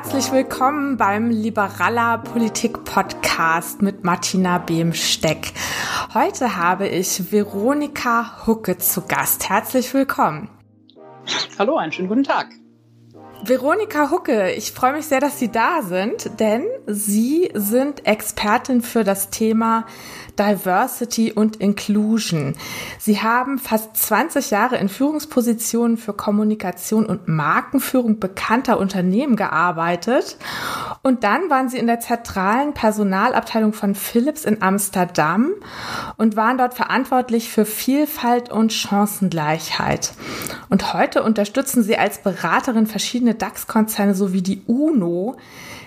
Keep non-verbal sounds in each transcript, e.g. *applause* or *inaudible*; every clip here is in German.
Herzlich willkommen beim Liberaler Politik Podcast mit Martina Behmsteck. Heute habe ich Veronika Hucke zu Gast. Herzlich willkommen. Hallo, einen schönen guten Tag. Veronika Hucke, ich freue mich sehr, dass Sie da sind, denn Sie sind Expertin für das Thema Diversity und Inclusion. Sie haben fast 20 Jahre in Führungspositionen für Kommunikation und Markenführung bekannter Unternehmen gearbeitet und dann waren Sie in der zentralen Personalabteilung von Philips in Amsterdam und waren dort verantwortlich für Vielfalt und Chancengleichheit. Und heute unterstützen Sie als Beraterin verschiedene DAX-Konzerne sowie die UNO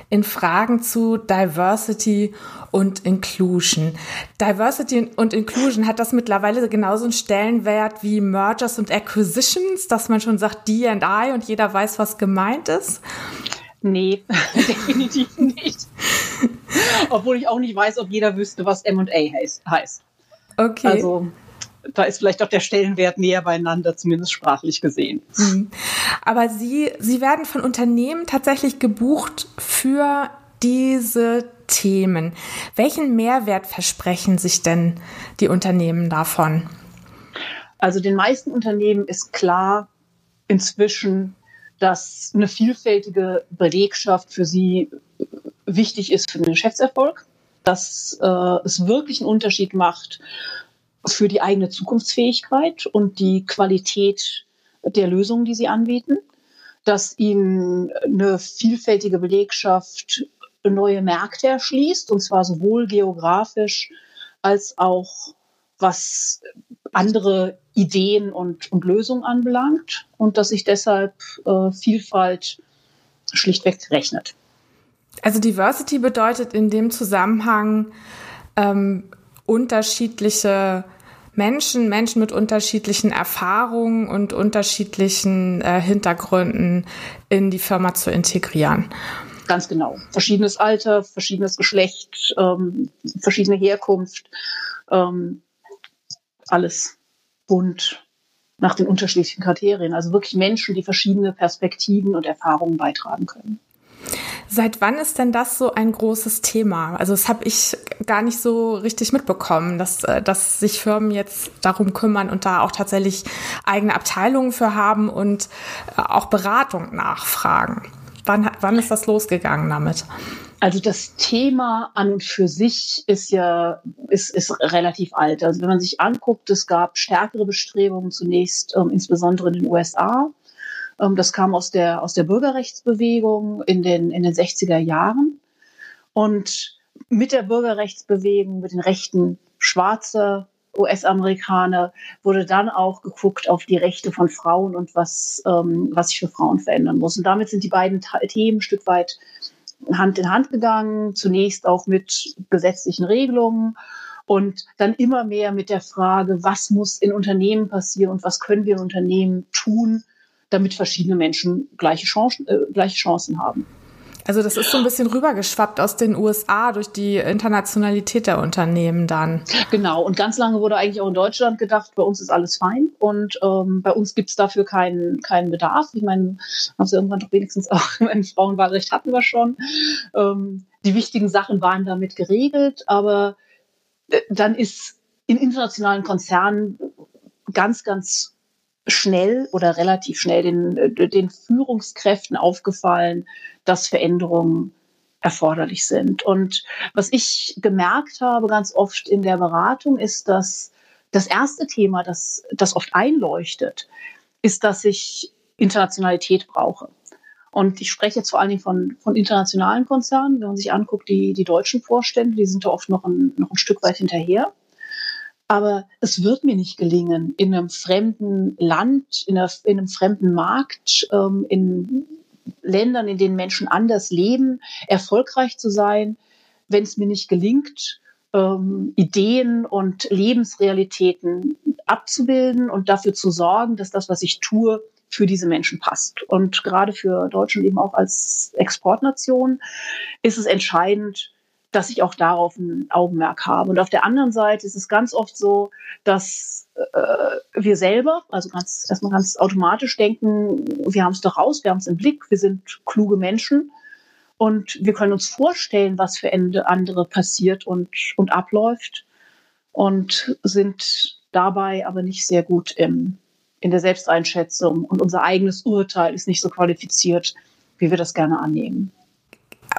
in Fragen zu Diversity und Inclusion. Diversity und Inclusion hat das mittlerweile genauso einen Stellenwert wie Mergers und Acquisitions, dass man schon sagt D&I und jeder weiß, was gemeint ist? Nee, *laughs* definitiv nicht. Obwohl ich auch nicht weiß, ob jeder wüsste, was M&A heißt. Okay. Also da ist vielleicht auch der Stellenwert näher beieinander, zumindest sprachlich gesehen. Mhm. Aber Sie, Sie werden von Unternehmen tatsächlich gebucht für diese Themen. Welchen Mehrwert versprechen sich denn die Unternehmen davon? Also den meisten Unternehmen ist klar inzwischen, dass eine vielfältige Belegschaft für sie wichtig ist für den Geschäftserfolg, dass äh, es wirklich einen Unterschied macht, für die eigene Zukunftsfähigkeit und die Qualität der Lösungen, die sie anbieten, dass ihnen eine vielfältige Belegschaft neue Märkte erschließt, und zwar sowohl geografisch als auch was andere Ideen und, und Lösungen anbelangt und dass sich deshalb äh, Vielfalt schlichtweg rechnet. Also Diversity bedeutet in dem Zusammenhang ähm, unterschiedliche Menschen, Menschen mit unterschiedlichen Erfahrungen und unterschiedlichen äh, Hintergründen in die Firma zu integrieren. Ganz genau. Verschiedenes Alter, verschiedenes Geschlecht, ähm, verschiedene Herkunft, ähm, alles bunt nach den unterschiedlichen Kriterien. Also wirklich Menschen, die verschiedene Perspektiven und Erfahrungen beitragen können. Seit wann ist denn das so ein großes Thema? Also das habe ich gar nicht so richtig mitbekommen, dass, äh, dass sich Firmen jetzt darum kümmern und da auch tatsächlich eigene Abteilungen für haben und äh, auch Beratung nachfragen. Wann, wann ist das losgegangen damit? Also das Thema an und für sich ist ja ist, ist relativ alt. Also wenn man sich anguckt, es gab stärkere Bestrebungen zunächst, ähm, insbesondere in den USA, das kam aus der, aus der Bürgerrechtsbewegung in den, in den 60er Jahren. Und mit der Bürgerrechtsbewegung, mit den Rechten schwarzer US-Amerikaner, wurde dann auch geguckt auf die Rechte von Frauen und was, ähm, was sich für Frauen verändern muss. Und damit sind die beiden Themen ein Stück weit Hand in Hand gegangen, zunächst auch mit gesetzlichen Regelungen und dann immer mehr mit der Frage, was muss in Unternehmen passieren und was können wir in Unternehmen tun, damit verschiedene Menschen gleiche Chancen, äh, gleiche Chancen haben. Also das ist so ein bisschen rübergeschwappt aus den USA durch die Internationalität der Unternehmen dann. Genau, und ganz lange wurde eigentlich auch in Deutschland gedacht, bei uns ist alles fein und ähm, bei uns gibt es dafür keinen keinen Bedarf. Ich meine, haben sie irgendwann doch wenigstens auch *laughs* ein Frauenwahlrecht hatten wir schon. Ähm, die wichtigen Sachen waren damit geregelt, aber äh, dann ist in internationalen Konzernen ganz, ganz schnell oder relativ schnell den, äh, den Führungskräften aufgefallen, dass Veränderungen erforderlich sind. Und was ich gemerkt habe ganz oft in der Beratung ist, dass das erste Thema, das, das oft einleuchtet, ist, dass ich Internationalität brauche. Und ich spreche jetzt vor allen Dingen von, von internationalen Konzernen. Wenn man sich anguckt, die, die deutschen Vorstände, die sind da oft noch ein, noch ein Stück weit hinterher. Aber es wird mir nicht gelingen, in einem fremden Land, in, einer, in einem fremden Markt, ähm, in Ländern, in denen Menschen anders leben, erfolgreich zu sein, wenn es mir nicht gelingt, ähm, Ideen und Lebensrealitäten abzubilden und dafür zu sorgen, dass das, was ich tue, für diese Menschen passt. Und gerade für Deutschland eben auch als Exportnation ist es entscheidend, dass ich auch darauf ein Augenmerk habe. Und auf der anderen Seite ist es ganz oft so, dass äh, wir selber, also ganz, erstmal ganz automatisch denken, wir haben es doch raus, wir haben es im Blick, wir sind kluge Menschen. und wir können uns vorstellen, was für Ende andere passiert und, und abläuft und sind dabei aber nicht sehr gut im, in der Selbsteinschätzung und unser eigenes Urteil ist nicht so qualifiziert, wie wir das gerne annehmen.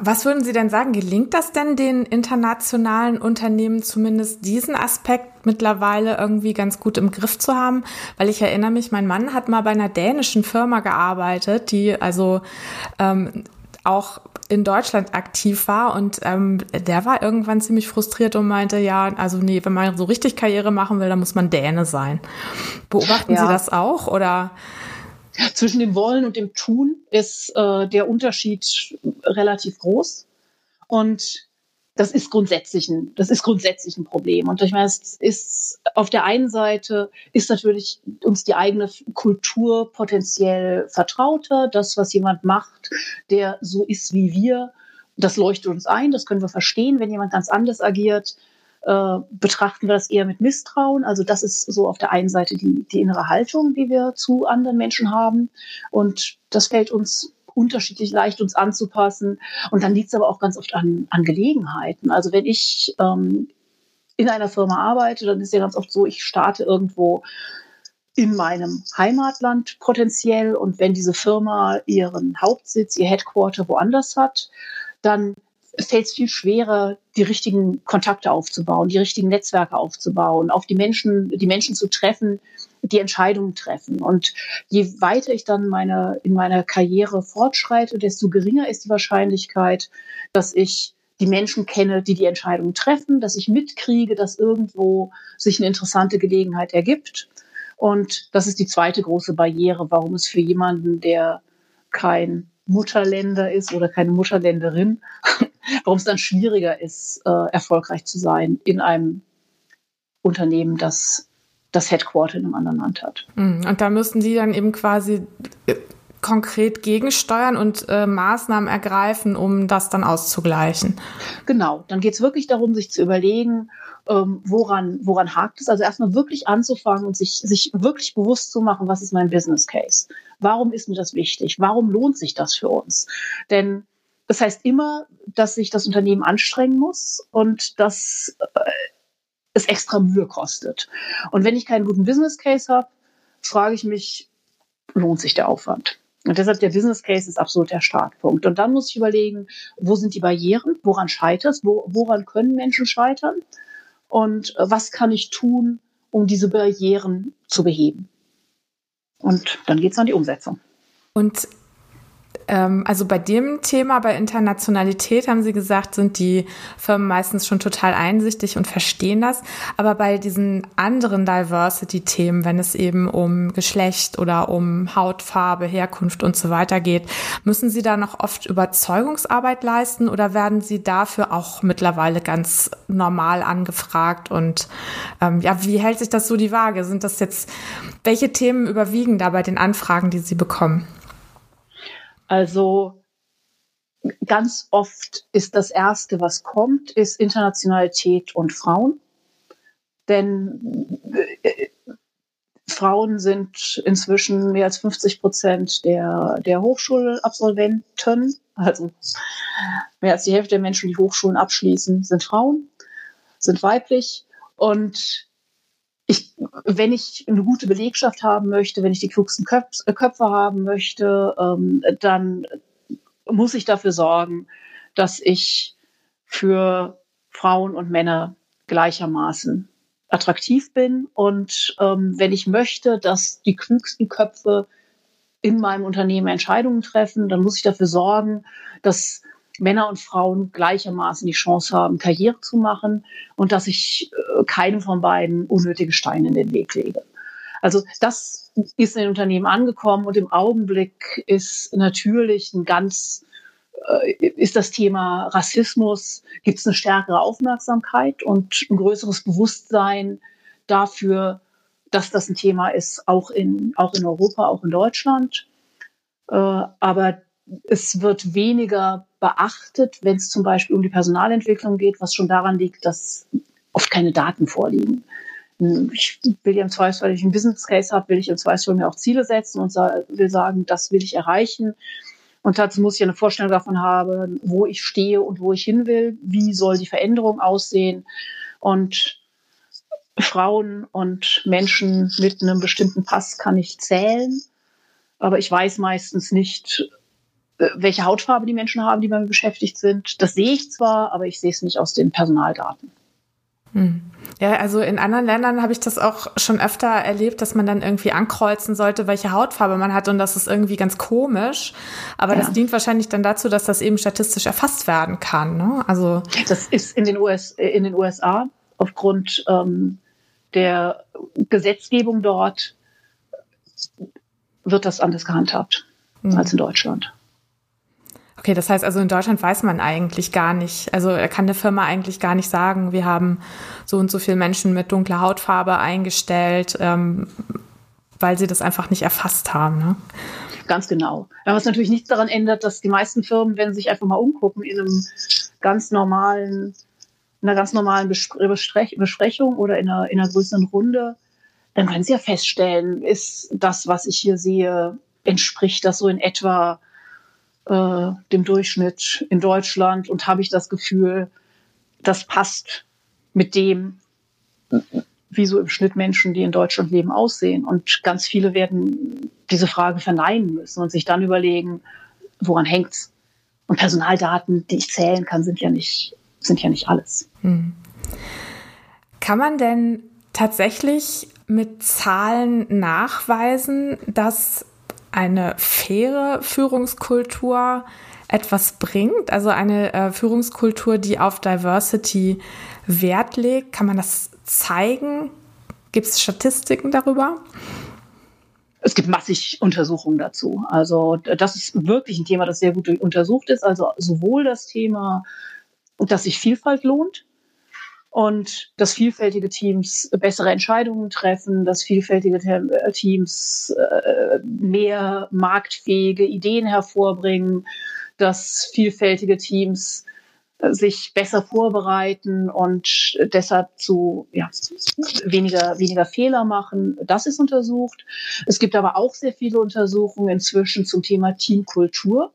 Was würden Sie denn sagen? Gelingt das denn den internationalen Unternehmen zumindest diesen Aspekt mittlerweile irgendwie ganz gut im Griff zu haben? Weil ich erinnere mich, mein Mann hat mal bei einer dänischen Firma gearbeitet, die also ähm, auch in Deutschland aktiv war und ähm, der war irgendwann ziemlich frustriert und meinte, ja, also nee, wenn man so richtig Karriere machen will, dann muss man Däne sein. Beobachten ja. Sie das auch oder? Zwischen dem Wollen und dem Tun ist äh, der Unterschied relativ groß. Und das ist grundsätzlich ein, das ist grundsätzlich ein Problem. Und ich meine, es ist auf der einen Seite ist natürlich uns die eigene Kultur potenziell vertrauter. Das, was jemand macht, der so ist wie wir, das leuchtet uns ein. Das können wir verstehen. Wenn jemand ganz anders agiert, äh, betrachten wir das eher mit Misstrauen. Also das ist so auf der einen Seite die, die innere Haltung, die wir zu anderen Menschen haben. Und das fällt uns unterschiedlich leicht uns anzupassen. Und dann liegt es aber auch ganz oft an, an Gelegenheiten. Also wenn ich ähm, in einer Firma arbeite, dann ist ja ganz oft so, ich starte irgendwo in meinem Heimatland potenziell und wenn diese Firma ihren Hauptsitz, ihr Headquarter woanders hat, dann fällt es viel schwerer, die richtigen Kontakte aufzubauen, die richtigen Netzwerke aufzubauen, auf die Menschen, die Menschen zu treffen, die Entscheidungen treffen. Und je weiter ich dann meine, in meiner Karriere fortschreite, desto geringer ist die Wahrscheinlichkeit, dass ich die Menschen kenne, die die Entscheidungen treffen, dass ich mitkriege, dass irgendwo sich eine interessante Gelegenheit ergibt. Und das ist die zweite große Barriere, warum es für jemanden, der kein Mutterländer ist oder keine Mutterländerin, *laughs* warum es dann schwieriger ist, äh, erfolgreich zu sein in einem Unternehmen, das das Headquarter in einem anderen Land hat. Hm, und da müssten Sie dann eben quasi äh, konkret gegensteuern und äh, Maßnahmen ergreifen, um das dann auszugleichen. Genau, dann geht es wirklich darum, sich zu überlegen, ähm, woran, woran hakt es. Also erstmal wirklich anzufangen und sich, sich wirklich bewusst zu machen, was ist mein Business Case? Warum ist mir das wichtig? Warum lohnt sich das für uns? Denn das heißt immer, dass sich das Unternehmen anstrengen muss und dass äh, es extra Mühe kostet. Und wenn ich keinen guten Business Case habe, frage ich mich, lohnt sich der Aufwand? Und deshalb der Business Case ist absolut der Startpunkt. Und dann muss ich überlegen, wo sind die Barrieren? Woran scheitert es? Wo, woran können Menschen scheitern? Und äh, was kann ich tun, um diese Barrieren zu beheben? Und dann geht es an die Umsetzung. Und ähm, also bei dem Thema, bei Internationalität, haben Sie gesagt, sind die Firmen meistens schon total einsichtig und verstehen das. Aber bei diesen anderen Diversity-Themen, wenn es eben um Geschlecht oder um Hautfarbe, Herkunft und so weiter geht, müssen Sie da noch oft Überzeugungsarbeit leisten oder werden Sie dafür auch mittlerweile ganz normal angefragt? Und ähm, ja, wie hält sich das so die Waage? Sind das jetzt, welche Themen überwiegen da bei den Anfragen, die Sie bekommen? Also ganz oft ist das Erste, was kommt, ist Internationalität und Frauen. Denn äh, Frauen sind inzwischen mehr als 50 Prozent der, der Hochschulabsolventen. Also mehr als die Hälfte der Menschen, die Hochschulen abschließen, sind Frauen, sind weiblich. Und ich, wenn ich eine gute Belegschaft haben möchte, wenn ich die klugsten Köp äh, Köpfe haben möchte, ähm, dann muss ich dafür sorgen, dass ich für Frauen und Männer gleichermaßen attraktiv bin. Und ähm, wenn ich möchte, dass die klügsten Köpfe in meinem Unternehmen Entscheidungen treffen, dann muss ich dafür sorgen, dass Männer und Frauen gleichermaßen die Chance haben, Karriere zu machen und dass ich äh, keinem von beiden unnötige Steine in den Weg lege. Also das ist in den Unternehmen angekommen und im Augenblick ist natürlich ein ganz äh, ist das Thema Rassismus, gibt es eine stärkere Aufmerksamkeit und ein größeres Bewusstsein dafür, dass das ein Thema ist, auch in, auch in Europa, auch in Deutschland. Äh, aber es wird weniger beachtet, wenn es zum Beispiel um die Personalentwicklung geht, was schon daran liegt, dass oft keine Daten vorliegen. Ich will ja im Zweifelsfall, wenn ich einen Business Case habe, will ich im Zweifelsfall mir auch Ziele setzen und will sagen, das will ich erreichen. Und dazu muss ich eine Vorstellung davon haben, wo ich stehe und wo ich hin will, wie soll die Veränderung aussehen. Und Frauen und Menschen mit einem bestimmten Pass kann ich zählen, aber ich weiß meistens nicht, welche Hautfarbe die Menschen haben, die bei mir beschäftigt sind. Das sehe ich zwar, aber ich sehe es nicht aus den Personaldaten. Hm. Ja, also in anderen Ländern habe ich das auch schon öfter erlebt, dass man dann irgendwie ankreuzen sollte, welche Hautfarbe man hat und das ist irgendwie ganz komisch. Aber ja. das dient wahrscheinlich dann dazu, dass das eben statistisch erfasst werden kann. Ne? Also das ist in den, US, äh, in den USA aufgrund ähm, der Gesetzgebung dort wird das anders gehandhabt mhm. als in Deutschland. Okay, das heißt also in Deutschland weiß man eigentlich gar nicht, also kann eine Firma eigentlich gar nicht sagen, wir haben so und so viele Menschen mit dunkler Hautfarbe eingestellt, ähm, weil sie das einfach nicht erfasst haben. Ne? Ganz genau. Was natürlich nichts daran ändert, dass die meisten Firmen, wenn sie sich einfach mal umgucken, in einem ganz normalen, in einer ganz normalen Besprechung oder in einer, in einer größeren Runde, dann können sie ja feststellen, ist das, was ich hier sehe, entspricht das so in etwa äh, dem Durchschnitt in Deutschland und habe ich das Gefühl, das passt mit dem, wie so im Schnitt Menschen, die in Deutschland leben, aussehen. Und ganz viele werden diese Frage verneinen müssen und sich dann überlegen, woran hängt's? Und Personaldaten, die ich zählen kann, sind ja nicht, sind ja nicht alles. Hm. Kann man denn tatsächlich mit Zahlen nachweisen, dass eine faire Führungskultur etwas bringt, also eine äh, Führungskultur, die auf Diversity Wert legt. Kann man das zeigen? Gibt es Statistiken darüber? Es gibt massig Untersuchungen dazu. Also das ist wirklich ein Thema, das sehr gut untersucht ist. Also sowohl das Thema, dass sich Vielfalt lohnt, und dass vielfältige Teams bessere Entscheidungen treffen, dass vielfältige äh, Teams äh, mehr marktfähige Ideen hervorbringen, dass vielfältige Teams äh, sich besser vorbereiten und deshalb zu ja, weniger, weniger Fehler machen. Das ist untersucht. Es gibt aber auch sehr viele Untersuchungen inzwischen zum Thema Teamkultur.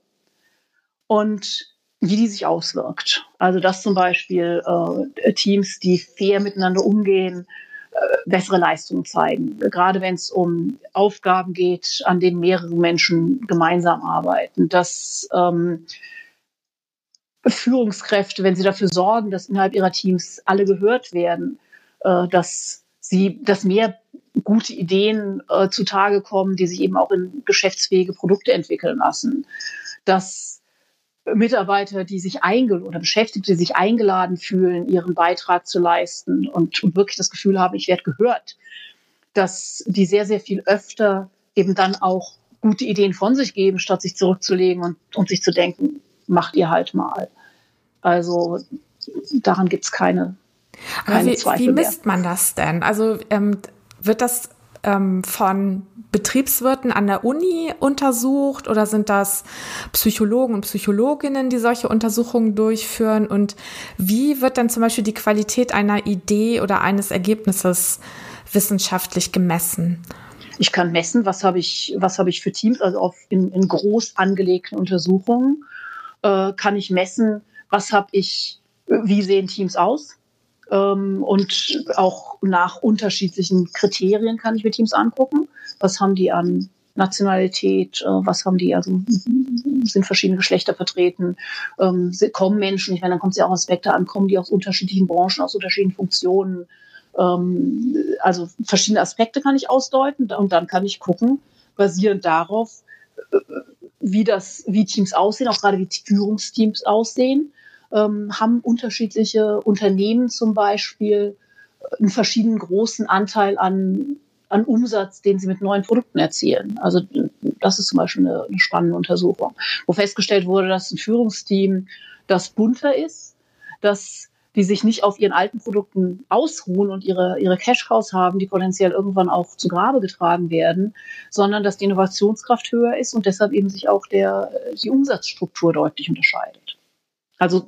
Und wie die sich auswirkt. Also dass zum Beispiel äh, Teams, die fair miteinander umgehen, äh, bessere Leistungen zeigen. Gerade wenn es um Aufgaben geht, an denen mehrere Menschen gemeinsam arbeiten. Dass ähm, Führungskräfte, wenn sie dafür sorgen, dass innerhalb ihrer Teams alle gehört werden, äh, dass sie, dass mehr gute Ideen äh, zutage kommen, die sich eben auch in geschäftsfähige Produkte entwickeln lassen. Dass Mitarbeiter, die sich eingeladen oder Beschäftigte, die sich eingeladen fühlen, ihren Beitrag zu leisten und, und wirklich das Gefühl haben, ich werde gehört, dass die sehr, sehr viel öfter eben dann auch gute Ideen von sich geben, statt sich zurückzulegen und, und sich zu denken, macht ihr halt mal. Also daran gibt's keine, keine wie, Zweifel Wie misst man das denn? Also ähm, wird das ähm, von Betriebswirten an der Uni untersucht oder sind das Psychologen und Psychologinnen, die solche Untersuchungen durchführen? Und wie wird dann zum Beispiel die Qualität einer Idee oder eines Ergebnisses wissenschaftlich gemessen? Ich kann messen, was habe ich, was habe ich für Teams, also auf, in, in groß angelegten Untersuchungen äh, kann ich messen, was habe ich, wie sehen Teams aus? Ähm, und auch nach unterschiedlichen Kriterien kann ich mir Teams angucken. Was haben die an Nationalität, äh, was haben die, also sind verschiedene Geschlechter vertreten, ähm, kommen Menschen, ich meine, dann kommt es ja auch Aspekte an, kommen die aus unterschiedlichen Branchen, aus unterschiedlichen Funktionen. Ähm, also verschiedene Aspekte kann ich ausdeuten und dann kann ich gucken, basierend darauf, äh, wie das, wie Teams aussehen, auch gerade wie Führungsteams aussehen, ähm, haben unterschiedliche Unternehmen zum Beispiel einen verschiedenen großen Anteil an, an Umsatz, den sie mit neuen Produkten erzielen. Also das ist zum Beispiel eine, eine spannende Untersuchung, wo festgestellt wurde, dass ein Führungsteam, das bunter ist, dass die sich nicht auf ihren alten Produkten ausruhen und ihre, ihre Cash-Cows haben, die potenziell irgendwann auch zu Grabe getragen werden, sondern dass die Innovationskraft höher ist und deshalb eben sich auch der, die Umsatzstruktur deutlich unterscheidet. Also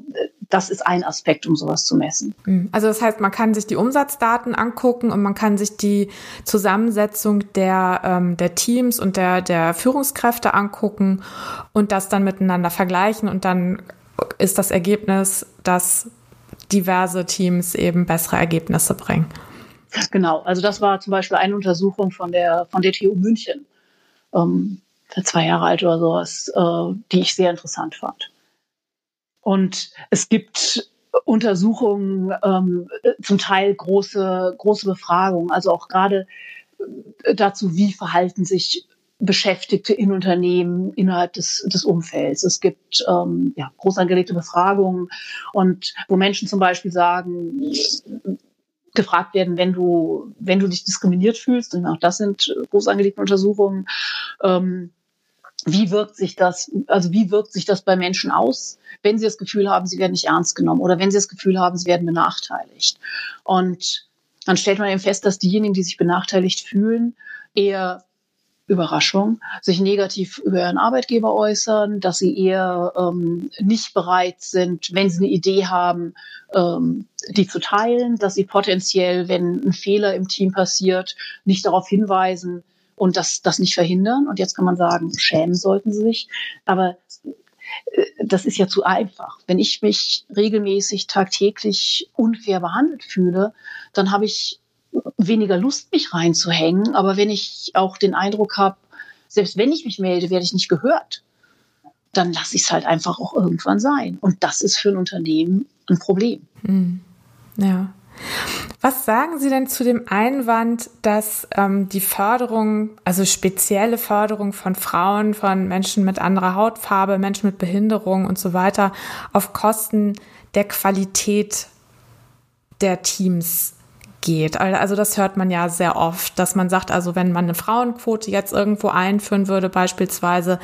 das ist ein Aspekt, um sowas zu messen. Mhm. Also das heißt, man kann sich die Umsatzdaten angucken und man kann sich die Zusammensetzung der, ähm, der Teams und der, der Führungskräfte angucken und das dann miteinander vergleichen und dann ist das Ergebnis, dass diverse Teams eben bessere Ergebnisse bringen. Genau, also das war zum Beispiel eine Untersuchung von der, von der TU München, ähm, zwei Jahre alt oder sowas, äh, die ich sehr interessant fand. Und es gibt Untersuchungen, ähm, zum Teil große, große Befragungen, also auch gerade äh, dazu, wie verhalten sich Beschäftigte in Unternehmen innerhalb des, des Umfelds. Es gibt ähm, ja, groß angelegte Befragungen und wo Menschen zum Beispiel sagen, gefragt werden, wenn du, wenn du dich diskriminiert fühlst, und auch das sind groß angelegte Untersuchungen, ähm, wie wirkt sich das, also wie wirkt sich das bei Menschen aus, wenn sie das Gefühl haben, sie werden nicht ernst genommen oder wenn sie das Gefühl haben, sie werden benachteiligt. Und dann stellt man eben fest, dass diejenigen, die sich benachteiligt fühlen, eher Überraschung, sich negativ über ihren Arbeitgeber äußern, dass sie eher ähm, nicht bereit sind, wenn sie eine Idee haben, ähm, die zu teilen, dass sie potenziell, wenn ein Fehler im Team passiert, nicht darauf hinweisen und das, das nicht verhindern. Und jetzt kann man sagen, schämen sollten sie sich. Aber äh, das ist ja zu einfach. Wenn ich mich regelmäßig tagtäglich unfair behandelt fühle, dann habe ich weniger Lust, mich reinzuhängen. Aber wenn ich auch den Eindruck habe, selbst wenn ich mich melde, werde ich nicht gehört, dann lasse ich es halt einfach auch irgendwann sein. Und das ist für ein Unternehmen ein Problem. Hm. Ja. Was sagen Sie denn zu dem Einwand, dass ähm, die Förderung, also spezielle Förderung von Frauen, von Menschen mit anderer Hautfarbe, Menschen mit Behinderung und so weiter auf Kosten der Qualität der Teams geht. Also das hört man ja sehr oft, dass man sagt, also wenn man eine Frauenquote jetzt irgendwo einführen würde beispielsweise,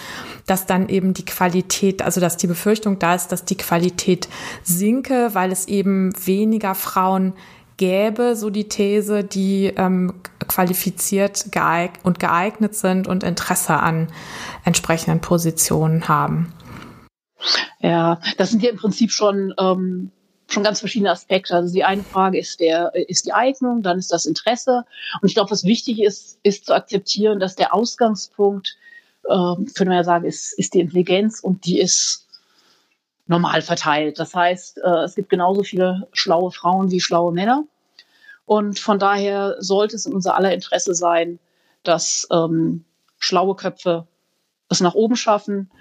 dass dann eben die Qualität, also dass die Befürchtung da ist, dass die Qualität sinke, weil es eben weniger Frauen gäbe, so die These, die ähm, qualifiziert geeig und geeignet sind und Interesse an entsprechenden Positionen haben. Ja, das sind ja im Prinzip schon ähm, schon ganz verschiedene Aspekte. Also die eine Frage ist der, ist die Eignung, dann ist das Interesse. Und ich glaube, was wichtig ist, ist zu akzeptieren, dass der Ausgangspunkt, ähm, können wir ja sagen, ist, ist die Intelligenz und die ist normal verteilt. Das heißt, äh, es gibt genauso viele schlaue Frauen wie schlaue Männer. Und von daher sollte es in unser aller Interesse sein, dass ähm, schlaue Köpfe es nach oben schaffen.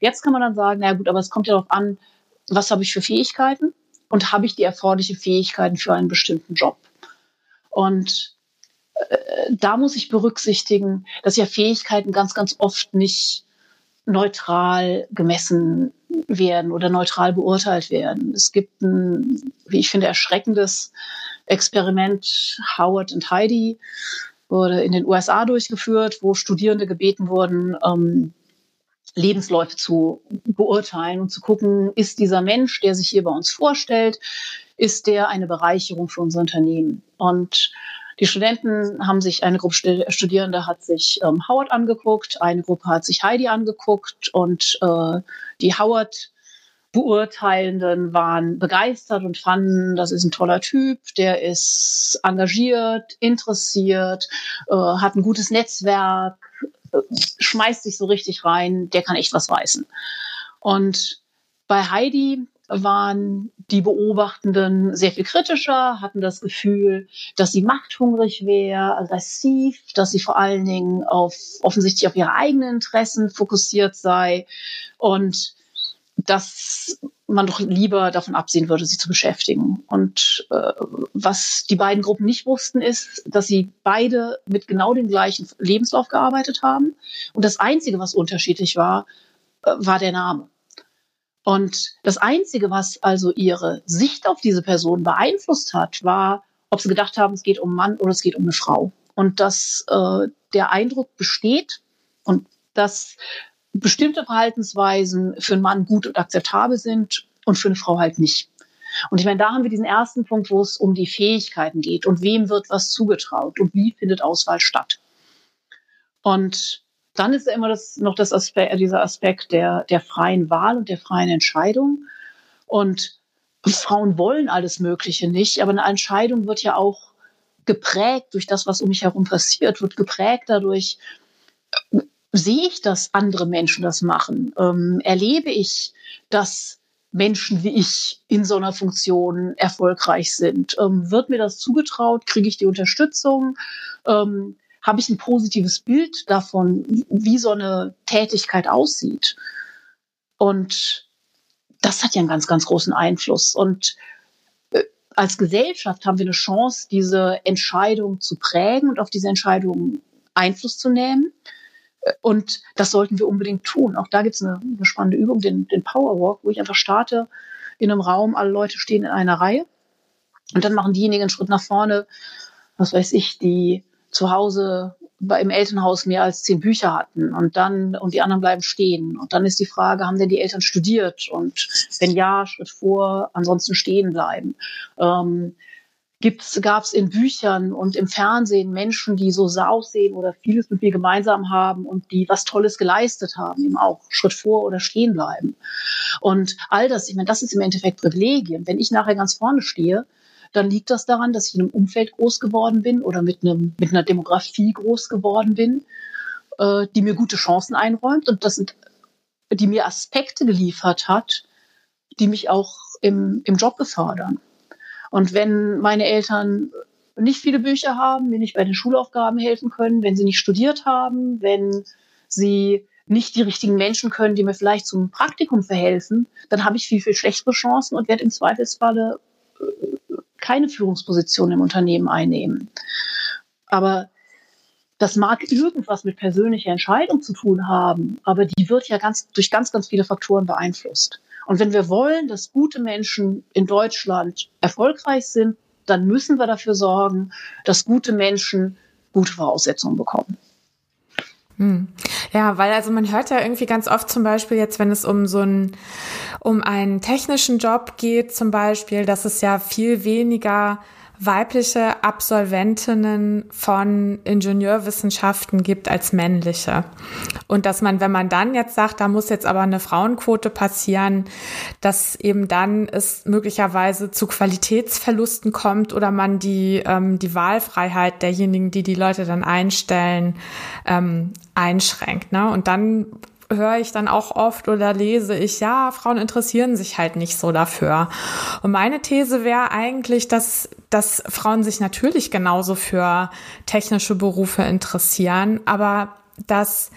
Jetzt kann man dann sagen, na gut, aber es kommt ja darauf an, was habe ich für Fähigkeiten? und habe ich die erforderlichen Fähigkeiten für einen bestimmten Job. Und äh, da muss ich berücksichtigen, dass ja Fähigkeiten ganz, ganz oft nicht neutral gemessen werden oder neutral beurteilt werden. Es gibt ein, wie ich finde, erschreckendes Experiment Howard und Heidi, wurde in den USA durchgeführt, wo Studierende gebeten wurden, ähm, Lebensläufe zu beurteilen und zu gucken, ist dieser Mensch, der sich hier bei uns vorstellt, ist der eine Bereicherung für unser Unternehmen? Und die Studenten haben sich, eine Gruppe Studierende hat sich ähm, Howard angeguckt, eine Gruppe hat sich Heidi angeguckt und äh, die Howard Beurteilenden waren begeistert und fanden, das ist ein toller Typ, der ist engagiert, interessiert, äh, hat ein gutes Netzwerk, schmeißt sich so richtig rein, der kann echt was reißen. Und bei Heidi waren die Beobachtenden sehr viel kritischer, hatten das Gefühl, dass sie machthungrig wäre, aggressiv, dass sie vor allen Dingen auf offensichtlich auf ihre eigenen Interessen fokussiert sei und dass man doch lieber davon absehen würde, sie zu beschäftigen. Und äh, was die beiden Gruppen nicht wussten, ist, dass sie beide mit genau dem gleichen Lebenslauf gearbeitet haben. Und das Einzige, was unterschiedlich war, äh, war der Name. Und das Einzige, was also ihre Sicht auf diese Person beeinflusst hat, war, ob sie gedacht haben, es geht um einen Mann oder es geht um eine Frau. Und dass äh, der Eindruck besteht und dass bestimmte Verhaltensweisen für einen Mann gut und akzeptabel sind und für eine Frau halt nicht. Und ich meine, da haben wir diesen ersten Punkt, wo es um die Fähigkeiten geht und wem wird was zugetraut und wie findet Auswahl statt. Und dann ist ja immer das, noch das Aspekt, dieser Aspekt der, der freien Wahl und der freien Entscheidung. Und Frauen wollen alles Mögliche nicht, aber eine Entscheidung wird ja auch geprägt durch das, was um mich herum passiert, wird geprägt dadurch, äh, sehe ich, dass andere Menschen das machen? Ähm, erlebe ich, dass Menschen wie ich in so einer Funktion erfolgreich sind? Ähm, wird mir das zugetraut? Kriege ich die Unterstützung? Ähm, Habe ich ein positives Bild davon, wie so eine Tätigkeit aussieht? Und das hat ja einen ganz, ganz großen Einfluss. Und äh, als Gesellschaft haben wir eine Chance, diese Entscheidung zu prägen und auf diese Entscheidung Einfluss zu nehmen. Und das sollten wir unbedingt tun. Auch da gibt es eine, eine, spannende Übung, den, den Power Walk, wo ich einfach starte in einem Raum, alle Leute stehen in einer Reihe und dann machen diejenigen einen Schritt nach vorne, was weiß ich, die zu Hause im Elternhaus mehr als zehn Bücher hatten und dann und die anderen bleiben stehen. Und dann ist die Frage, haben denn die Eltern studiert? Und wenn ja, Schritt vor, ansonsten stehen bleiben. Ähm, gab es in Büchern und im Fernsehen Menschen, die so aussehen oder vieles mit mir gemeinsam haben und die was Tolles geleistet haben, eben auch Schritt vor oder stehen bleiben. Und all das, ich meine, das ist im Endeffekt Privilegien. Wenn ich nachher ganz vorne stehe, dann liegt das daran, dass ich in einem Umfeld groß geworden bin oder mit, einem, mit einer Demografie groß geworden bin, äh, die mir gute Chancen einräumt und das sind, die mir Aspekte geliefert hat, die mich auch im, im Job befördern. Und wenn meine Eltern nicht viele Bücher haben, mir nicht bei den Schulaufgaben helfen können, wenn sie nicht studiert haben, wenn sie nicht die richtigen Menschen können, die mir vielleicht zum Praktikum verhelfen, dann habe ich viel, viel schlechtere Chancen und werde im Zweifelsfalle äh, keine Führungsposition im Unternehmen einnehmen. Aber das mag irgendwas mit persönlicher Entscheidung zu tun haben, aber die wird ja ganz, durch ganz, ganz viele Faktoren beeinflusst. Und wenn wir wollen, dass gute Menschen in Deutschland erfolgreich sind, dann müssen wir dafür sorgen, dass gute Menschen gute Voraussetzungen bekommen. Hm. Ja, weil also man hört ja irgendwie ganz oft zum Beispiel jetzt, wenn es um so einen, um einen technischen Job geht zum Beispiel, dass es ja viel weniger weibliche Absolventinnen von Ingenieurwissenschaften gibt als männliche. Und dass man, wenn man dann jetzt sagt, da muss jetzt aber eine Frauenquote passieren, dass eben dann es möglicherweise zu Qualitätsverlusten kommt oder man die, ähm, die Wahlfreiheit derjenigen, die die Leute dann einstellen, ähm, einschränkt. Ne? Und dann höre ich dann auch oft oder lese ich, ja, Frauen interessieren sich halt nicht so dafür. Und meine These wäre eigentlich, dass, dass Frauen sich natürlich genauso für technische Berufe interessieren, aber dass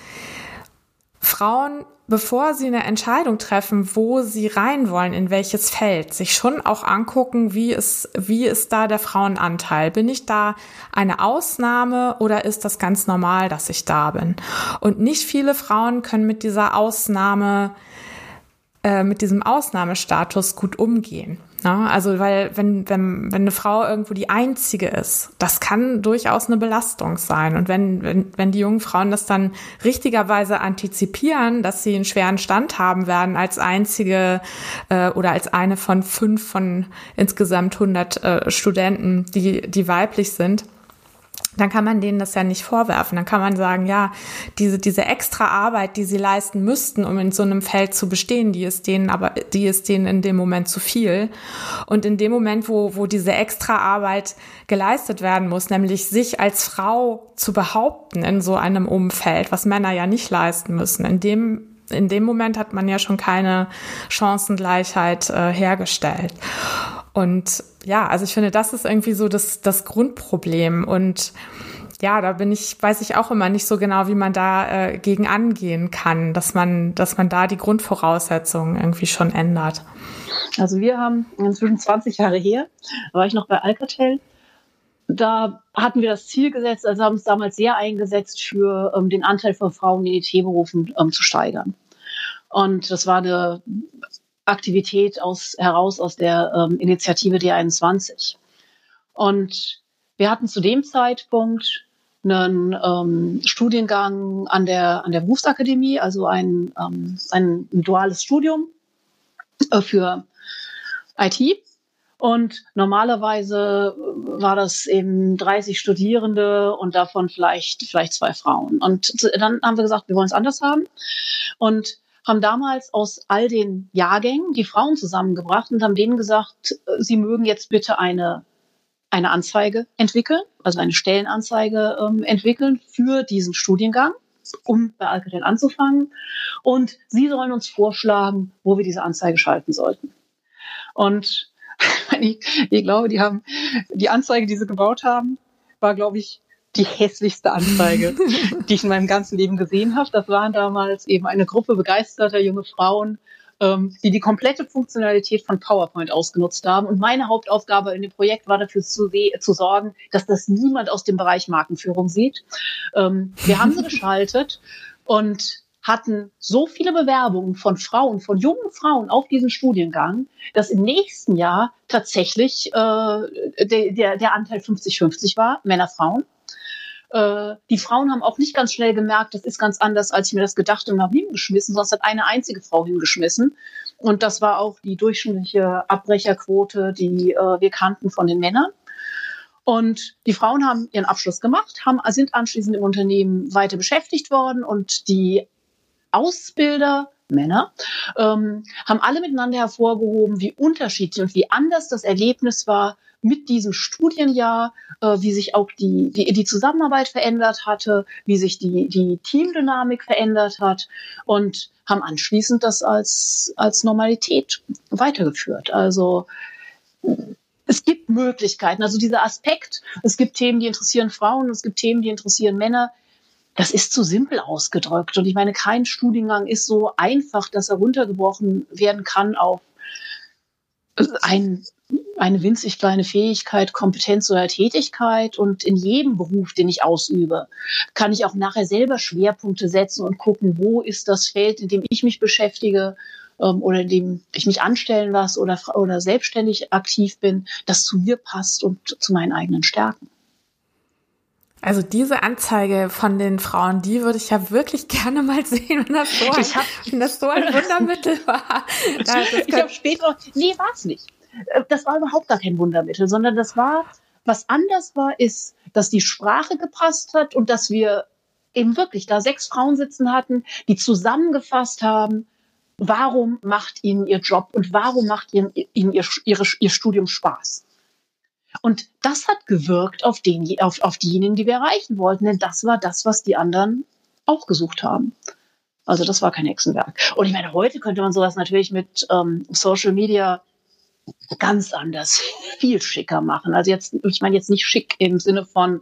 Frauen bevor sie eine Entscheidung treffen, wo sie rein wollen, in welches Feld, sich schon auch angucken, wie ist, wie ist da der Frauenanteil? Bin ich da eine Ausnahme oder ist das ganz normal, dass ich da bin? Und nicht viele Frauen können mit dieser Ausnahme, äh, mit diesem Ausnahmestatus gut umgehen. Ne? Also, weil wenn, wenn, wenn eine Frau irgendwo die einzige ist, das kann durchaus eine Belastung sein. Und wenn, wenn, wenn die jungen Frauen das dann richtigerweise antizipieren, dass sie einen schweren Stand haben werden als einzige äh, oder als eine von fünf von insgesamt 100 äh, Studenten, die, die weiblich sind, dann kann man denen das ja nicht vorwerfen. Dann kann man sagen, ja, diese, diese extra Arbeit, die sie leisten müssten, um in so einem Feld zu bestehen, die ist denen aber, die ist denen in dem Moment zu viel. Und in dem Moment, wo, wo diese extra Arbeit geleistet werden muss, nämlich sich als Frau zu behaupten in so einem Umfeld, was Männer ja nicht leisten müssen, in dem in dem Moment hat man ja schon keine Chancengleichheit äh, hergestellt. Und ja, also ich finde, das ist irgendwie so das, das Grundproblem. Und ja, da bin ich, weiß ich auch immer nicht so genau, wie man da äh, gegen angehen kann, dass man, dass man da die Grundvoraussetzungen irgendwie schon ändert. Also wir haben inzwischen 20 Jahre her, war ich noch bei Alcatel. Da hatten wir das Ziel gesetzt, also haben es damals sehr eingesetzt, für ähm, den Anteil von Frauen in IT-Berufen ähm, zu steigern. Und das war eine Aktivität aus, heraus aus der ähm, Initiative D21. Und wir hatten zu dem Zeitpunkt einen ähm, Studiengang an der, an der Berufsakademie, also ein, ähm, ein, duales Studium äh, für IT. Und normalerweise war das eben 30 Studierende und davon vielleicht, vielleicht zwei Frauen. Und dann haben wir gesagt, wir wollen es anders haben. Und haben damals aus all den Jahrgängen die Frauen zusammengebracht und haben denen gesagt, äh, sie mögen jetzt bitte eine, eine Anzeige entwickeln, also eine Stellenanzeige ähm, entwickeln für diesen Studiengang, um bei Alcatel anzufangen. Und sie sollen uns vorschlagen, wo wir diese Anzeige schalten sollten. Und *laughs* ich, ich glaube, die haben die Anzeige, die sie gebaut haben, war, glaube ich, die hässlichste Anzeige, *laughs* die ich in meinem ganzen Leben gesehen habe. Das waren damals eben eine Gruppe begeisterter junge Frauen, ähm, die die komplette Funktionalität von PowerPoint ausgenutzt haben. Und meine Hauptaufgabe in dem Projekt war dafür zu, zu sorgen, dass das niemand aus dem Bereich Markenführung sieht. Ähm, wir haben sie *laughs* geschaltet und hatten so viele Bewerbungen von Frauen, von jungen Frauen auf diesen Studiengang, dass im nächsten Jahr tatsächlich äh, der, der, der Anteil 50-50 war, Männer, Frauen. Äh, die Frauen haben auch nicht ganz schnell gemerkt, das ist ganz anders, als ich mir das gedacht und haben hingeschmissen, sonst hat eine einzige Frau hingeschmissen. Und das war auch die durchschnittliche Abbrecherquote, die äh, wir kannten von den Männern. Und die Frauen haben ihren Abschluss gemacht, haben, sind anschließend im Unternehmen weiter beschäftigt worden und die Ausbilder, Männer, ähm, haben alle miteinander hervorgehoben, wie unterschiedlich und wie anders das Erlebnis war mit diesem Studienjahr, äh, wie sich auch die, die, die Zusammenarbeit verändert hatte, wie sich die, die Teamdynamik verändert hat und haben anschließend das als, als Normalität weitergeführt. Also es gibt Möglichkeiten. Also dieser Aspekt, es gibt Themen, die interessieren Frauen, es gibt Themen, die interessieren Männer das ist zu simpel ausgedrückt. Und ich meine, kein Studiengang ist so einfach, dass er runtergebrochen werden kann auf ein, eine winzig kleine Fähigkeit, Kompetenz oder Tätigkeit. Und in jedem Beruf, den ich ausübe, kann ich auch nachher selber Schwerpunkte setzen und gucken, wo ist das Feld, in dem ich mich beschäftige ähm, oder in dem ich mich anstellen lasse oder, oder selbstständig aktiv bin, das zu mir passt und zu meinen eigenen Stärken. Also diese Anzeige von den Frauen, die würde ich ja wirklich *laughs* gerne mal sehen, wenn das so ein, hab, wenn das so ein Wundermittel war. *laughs* ich habe später, nee, war es nicht. Äh, das war überhaupt gar kein Wundermittel, sondern das war, was anders war, ist, dass die Sprache gepasst hat und dass wir eben wirklich da sechs Frauen sitzen hatten, die zusammengefasst haben, warum macht ihnen ihr Job und warum macht ihnen, ihnen ihr, ihre, ihr Studium Spaß. Und das hat gewirkt auf, den, auf, auf diejenigen, die wir erreichen wollten, denn das war das, was die anderen auch gesucht haben. Also das war kein Hexenwerk. Und ich meine, heute könnte man sowas natürlich mit ähm, Social Media ganz anders, *laughs* viel schicker machen. Also jetzt, ich meine jetzt nicht schick im Sinne von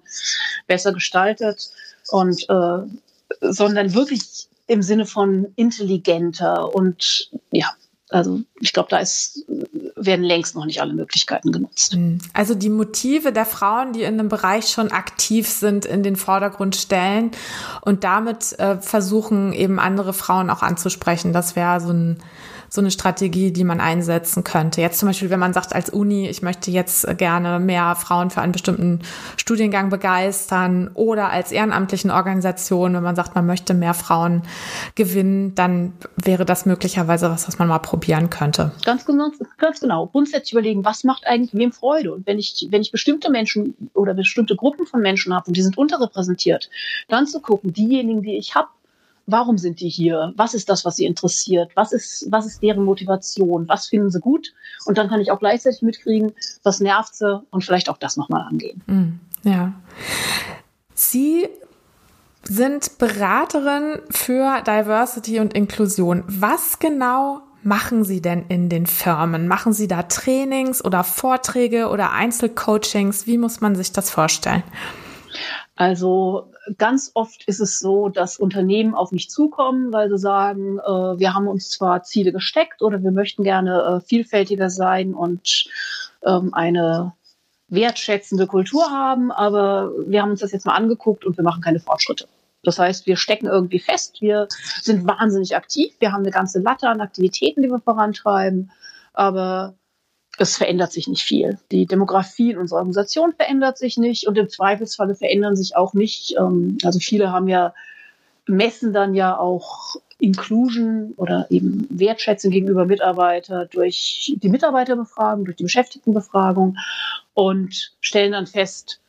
besser gestaltet und äh, sondern wirklich im Sinne von intelligenter und ja, also ich glaube, da ist, werden längst noch nicht alle Möglichkeiten genutzt. Hm. Also die Motive der Frauen, die in einem Bereich schon aktiv sind, in den Vordergrund stellen und damit äh, versuchen, eben andere Frauen auch anzusprechen. Das wäre so ein so eine Strategie, die man einsetzen könnte. Jetzt zum Beispiel, wenn man sagt als Uni, ich möchte jetzt gerne mehr Frauen für einen bestimmten Studiengang begeistern oder als ehrenamtlichen Organisation, wenn man sagt, man möchte mehr Frauen gewinnen, dann wäre das möglicherweise was, was man mal probieren könnte. Ganz genau, ganz genau. Grundsätzlich überlegen, was macht eigentlich wem Freude? Und wenn ich, wenn ich bestimmte Menschen oder bestimmte Gruppen von Menschen habe und die sind unterrepräsentiert, dann zu gucken, diejenigen, die ich habe, warum sind die hier? Was ist das, was sie interessiert? Was ist, was ist deren Motivation? Was finden sie gut? Und dann kann ich auch gleichzeitig mitkriegen, was nervt sie und vielleicht auch das nochmal angehen. Mm, ja. Sie sind Beraterin für Diversity und Inklusion. Was genau machen Sie denn in den Firmen? Machen Sie da Trainings oder Vorträge oder Einzelcoachings? Wie muss man sich das vorstellen? Also ganz oft ist es so, dass Unternehmen auf mich zukommen, weil sie sagen, äh, wir haben uns zwar Ziele gesteckt oder wir möchten gerne äh, vielfältiger sein und ähm, eine wertschätzende Kultur haben, aber wir haben uns das jetzt mal angeguckt und wir machen keine Fortschritte. Das heißt, wir stecken irgendwie fest, wir sind wahnsinnig aktiv, wir haben eine ganze Latte an Aktivitäten, die wir vorantreiben, aber es verändert sich nicht viel. Die Demografie in unserer Organisation verändert sich nicht und im Zweifelsfalle verändern sich auch nicht. Ähm, also viele haben ja, messen dann ja auch Inclusion oder eben Wertschätzung gegenüber Mitarbeiter durch die Mitarbeiterbefragung, durch die Beschäftigtenbefragung und stellen dann fest,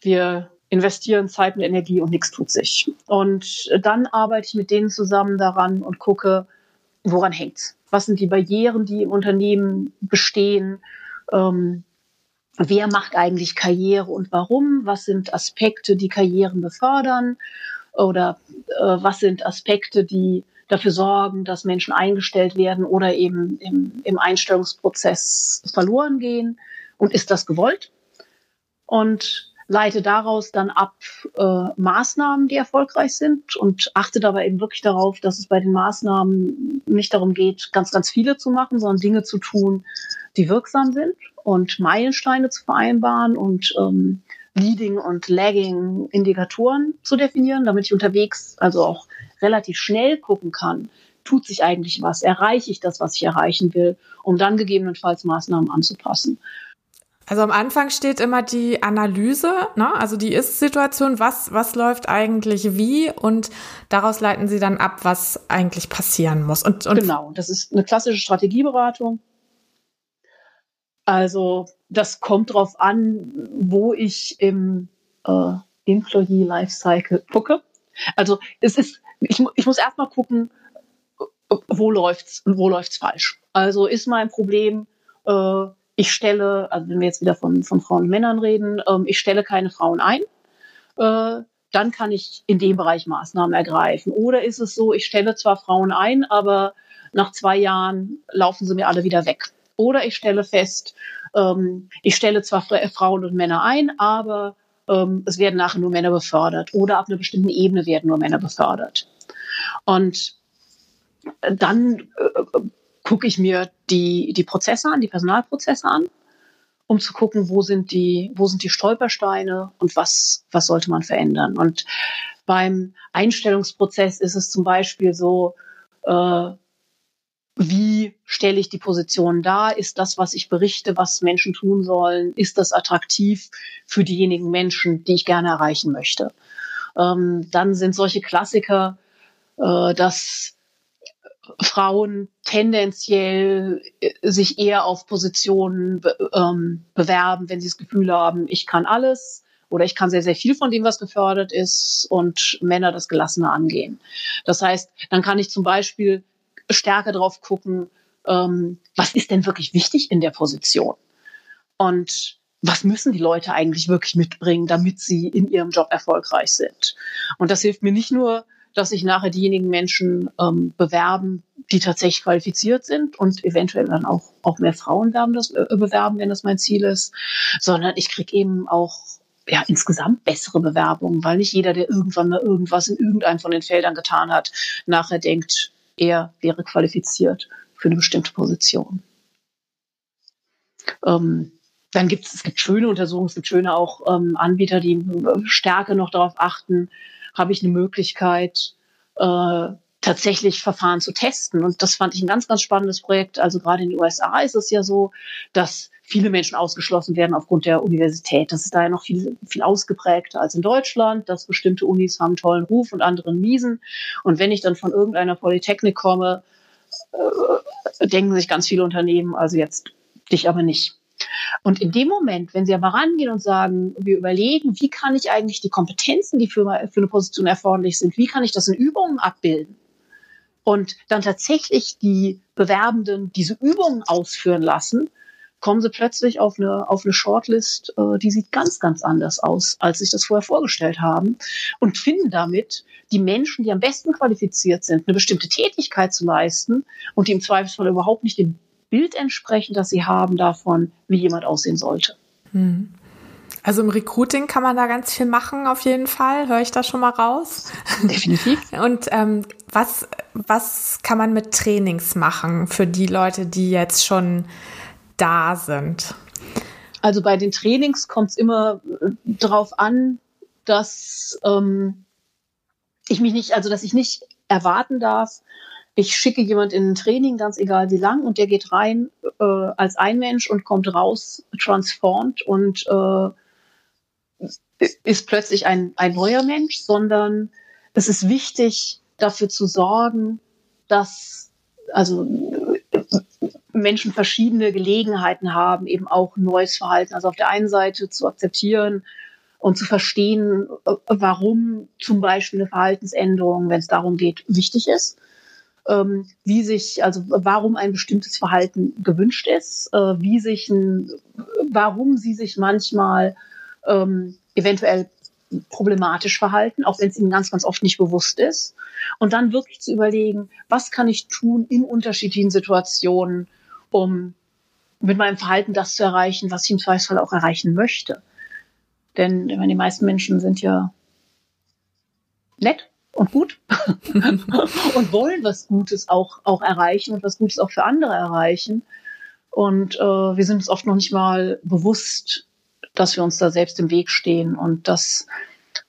wir investieren Zeit und Energie und nichts tut sich. Und dann arbeite ich mit denen zusammen daran und gucke, woran hängt's? Was sind die Barrieren, die im Unternehmen bestehen? Ähm, wer macht eigentlich Karriere und warum? Was sind Aspekte, die Karrieren befördern? Oder äh, was sind Aspekte, die dafür sorgen, dass Menschen eingestellt werden oder eben im, im Einstellungsprozess verloren gehen? Und ist das gewollt? Und leite daraus dann ab äh, Maßnahmen, die erfolgreich sind und achte dabei eben wirklich darauf, dass es bei den Maßnahmen nicht darum geht, ganz, ganz viele zu machen, sondern Dinge zu tun, die wirksam sind und Meilensteine zu vereinbaren und ähm, Leading und Lagging Indikatoren zu definieren, damit ich unterwegs also auch relativ schnell gucken kann, tut sich eigentlich was, erreiche ich das, was ich erreichen will, um dann gegebenenfalls Maßnahmen anzupassen. Also am Anfang steht immer die Analyse, ne? also die Ist-Situation, was, was läuft eigentlich wie und daraus leiten Sie dann ab, was eigentlich passieren muss. Und, und genau, das ist eine klassische Strategieberatung. Also das kommt drauf an, wo ich im äh, Employee Lifecycle gucke. Also es ist, ich, ich muss erstmal gucken, wo läuft's, wo läuft's falsch. Also ist mein Problem, äh, ich stelle, also wenn wir jetzt wieder von, von Frauen und Männern reden, ähm, ich stelle keine Frauen ein, äh, dann kann ich in dem Bereich Maßnahmen ergreifen. Oder ist es so, ich stelle zwar Frauen ein, aber nach zwei Jahren laufen sie mir alle wieder weg. Oder ich stelle fest, ähm, ich stelle zwar Frauen und Männer ein, aber ähm, es werden nachher nur Männer befördert. Oder ab einer bestimmten Ebene werden nur Männer befördert. Und dann äh, gucke ich mir die, die Prozesse an, die Personalprozesse an, um zu gucken, wo sind die, wo sind die Stolpersteine und was, was sollte man verändern. Und beim Einstellungsprozess ist es zum Beispiel so, äh, wie stelle ich die Position dar? Ist das, was ich berichte, was Menschen tun sollen, ist das attraktiv für diejenigen Menschen, die ich gerne erreichen möchte? Ähm, dann sind solche Klassiker, äh, dass Frauen tendenziell äh, sich eher auf Positionen ähm, bewerben, wenn sie das Gefühl haben, ich kann alles oder ich kann sehr, sehr viel von dem, was gefördert ist und Männer das gelassener angehen. Das heißt, dann kann ich zum Beispiel stärker drauf gucken, ähm, was ist denn wirklich wichtig in der Position? Und was müssen die Leute eigentlich wirklich mitbringen, damit sie in ihrem Job erfolgreich sind? Und das hilft mir nicht nur, dass sich nachher diejenigen Menschen ähm, bewerben, die tatsächlich qualifiziert sind und eventuell dann auch, auch mehr Frauen werden das äh, bewerben, wenn das mein Ziel ist, sondern ich kriege eben auch ja, insgesamt bessere Bewerbungen, weil nicht jeder, der irgendwann mal irgendwas in irgendeinem von den Feldern getan hat, nachher denkt, er wäre qualifiziert für eine bestimmte Position. Ähm, dann gibt es, gibt schöne Untersuchungen, es gibt schöne auch ähm, Anbieter, die stärker noch darauf achten, habe ich eine Möglichkeit, äh, tatsächlich Verfahren zu testen. Und das fand ich ein ganz, ganz spannendes Projekt. Also gerade in den USA ist es ja so, dass viele Menschen ausgeschlossen werden aufgrund der Universität. Das ist da ja noch viel, viel ausgeprägter als in Deutschland, dass bestimmte Unis haben tollen Ruf und andere miesen. Und wenn ich dann von irgendeiner Polytechnik komme, äh, denken sich ganz viele Unternehmen, also jetzt dich aber nicht. Und in dem Moment, wenn Sie aber rangehen und sagen, wir überlegen, wie kann ich eigentlich die Kompetenzen, die für, für eine Position erforderlich sind, wie kann ich das in Übungen abbilden? Und dann tatsächlich die Bewerbenden diese Übungen ausführen lassen, kommen sie plötzlich auf eine, auf eine Shortlist, äh, die sieht ganz, ganz anders aus, als sich das vorher vorgestellt haben und finden damit die Menschen, die am besten qualifiziert sind, eine bestimmte Tätigkeit zu leisten und die im Zweifelsfall überhaupt nicht dem Bild entsprechen, das sie haben davon, wie jemand aussehen sollte. Hm. Also im Recruiting kann man da ganz viel machen, auf jeden Fall. Höre ich das schon mal raus? Definitiv. *laughs* Und ähm, was, was kann man mit Trainings machen für die Leute, die jetzt schon da sind? Also bei den Trainings kommt es immer äh, darauf an, dass ähm, ich mich nicht, also dass ich nicht erwarten darf, ich schicke jemand in ein Training, ganz egal wie lang, und der geht rein äh, als ein Mensch und kommt raus transformed und äh, ist plötzlich ein, ein neuer Mensch, sondern es ist wichtig, dafür zu sorgen, dass also Menschen verschiedene Gelegenheiten haben, eben auch neues Verhalten. Also auf der einen Seite zu akzeptieren, und zu verstehen, äh, warum zum Beispiel eine Verhaltensänderung, wenn es darum geht, wichtig ist. Ähm, wie sich, also warum ein bestimmtes Verhalten gewünscht ist, äh, wie sich ein, warum sie sich manchmal ähm, eventuell problematisch verhalten, auch wenn es ihnen ganz, ganz oft nicht bewusst ist. Und dann wirklich zu überlegen, was kann ich tun in unterschiedlichen Situationen, um mit meinem Verhalten das zu erreichen, was ich im Zweifelsfall auch erreichen möchte. Denn die meisten Menschen sind ja nett und gut *laughs* und wollen was Gutes auch, auch erreichen und was Gutes auch für andere erreichen. Und äh, wir sind uns oft noch nicht mal bewusst, dass wir uns da selbst im Weg stehen und dass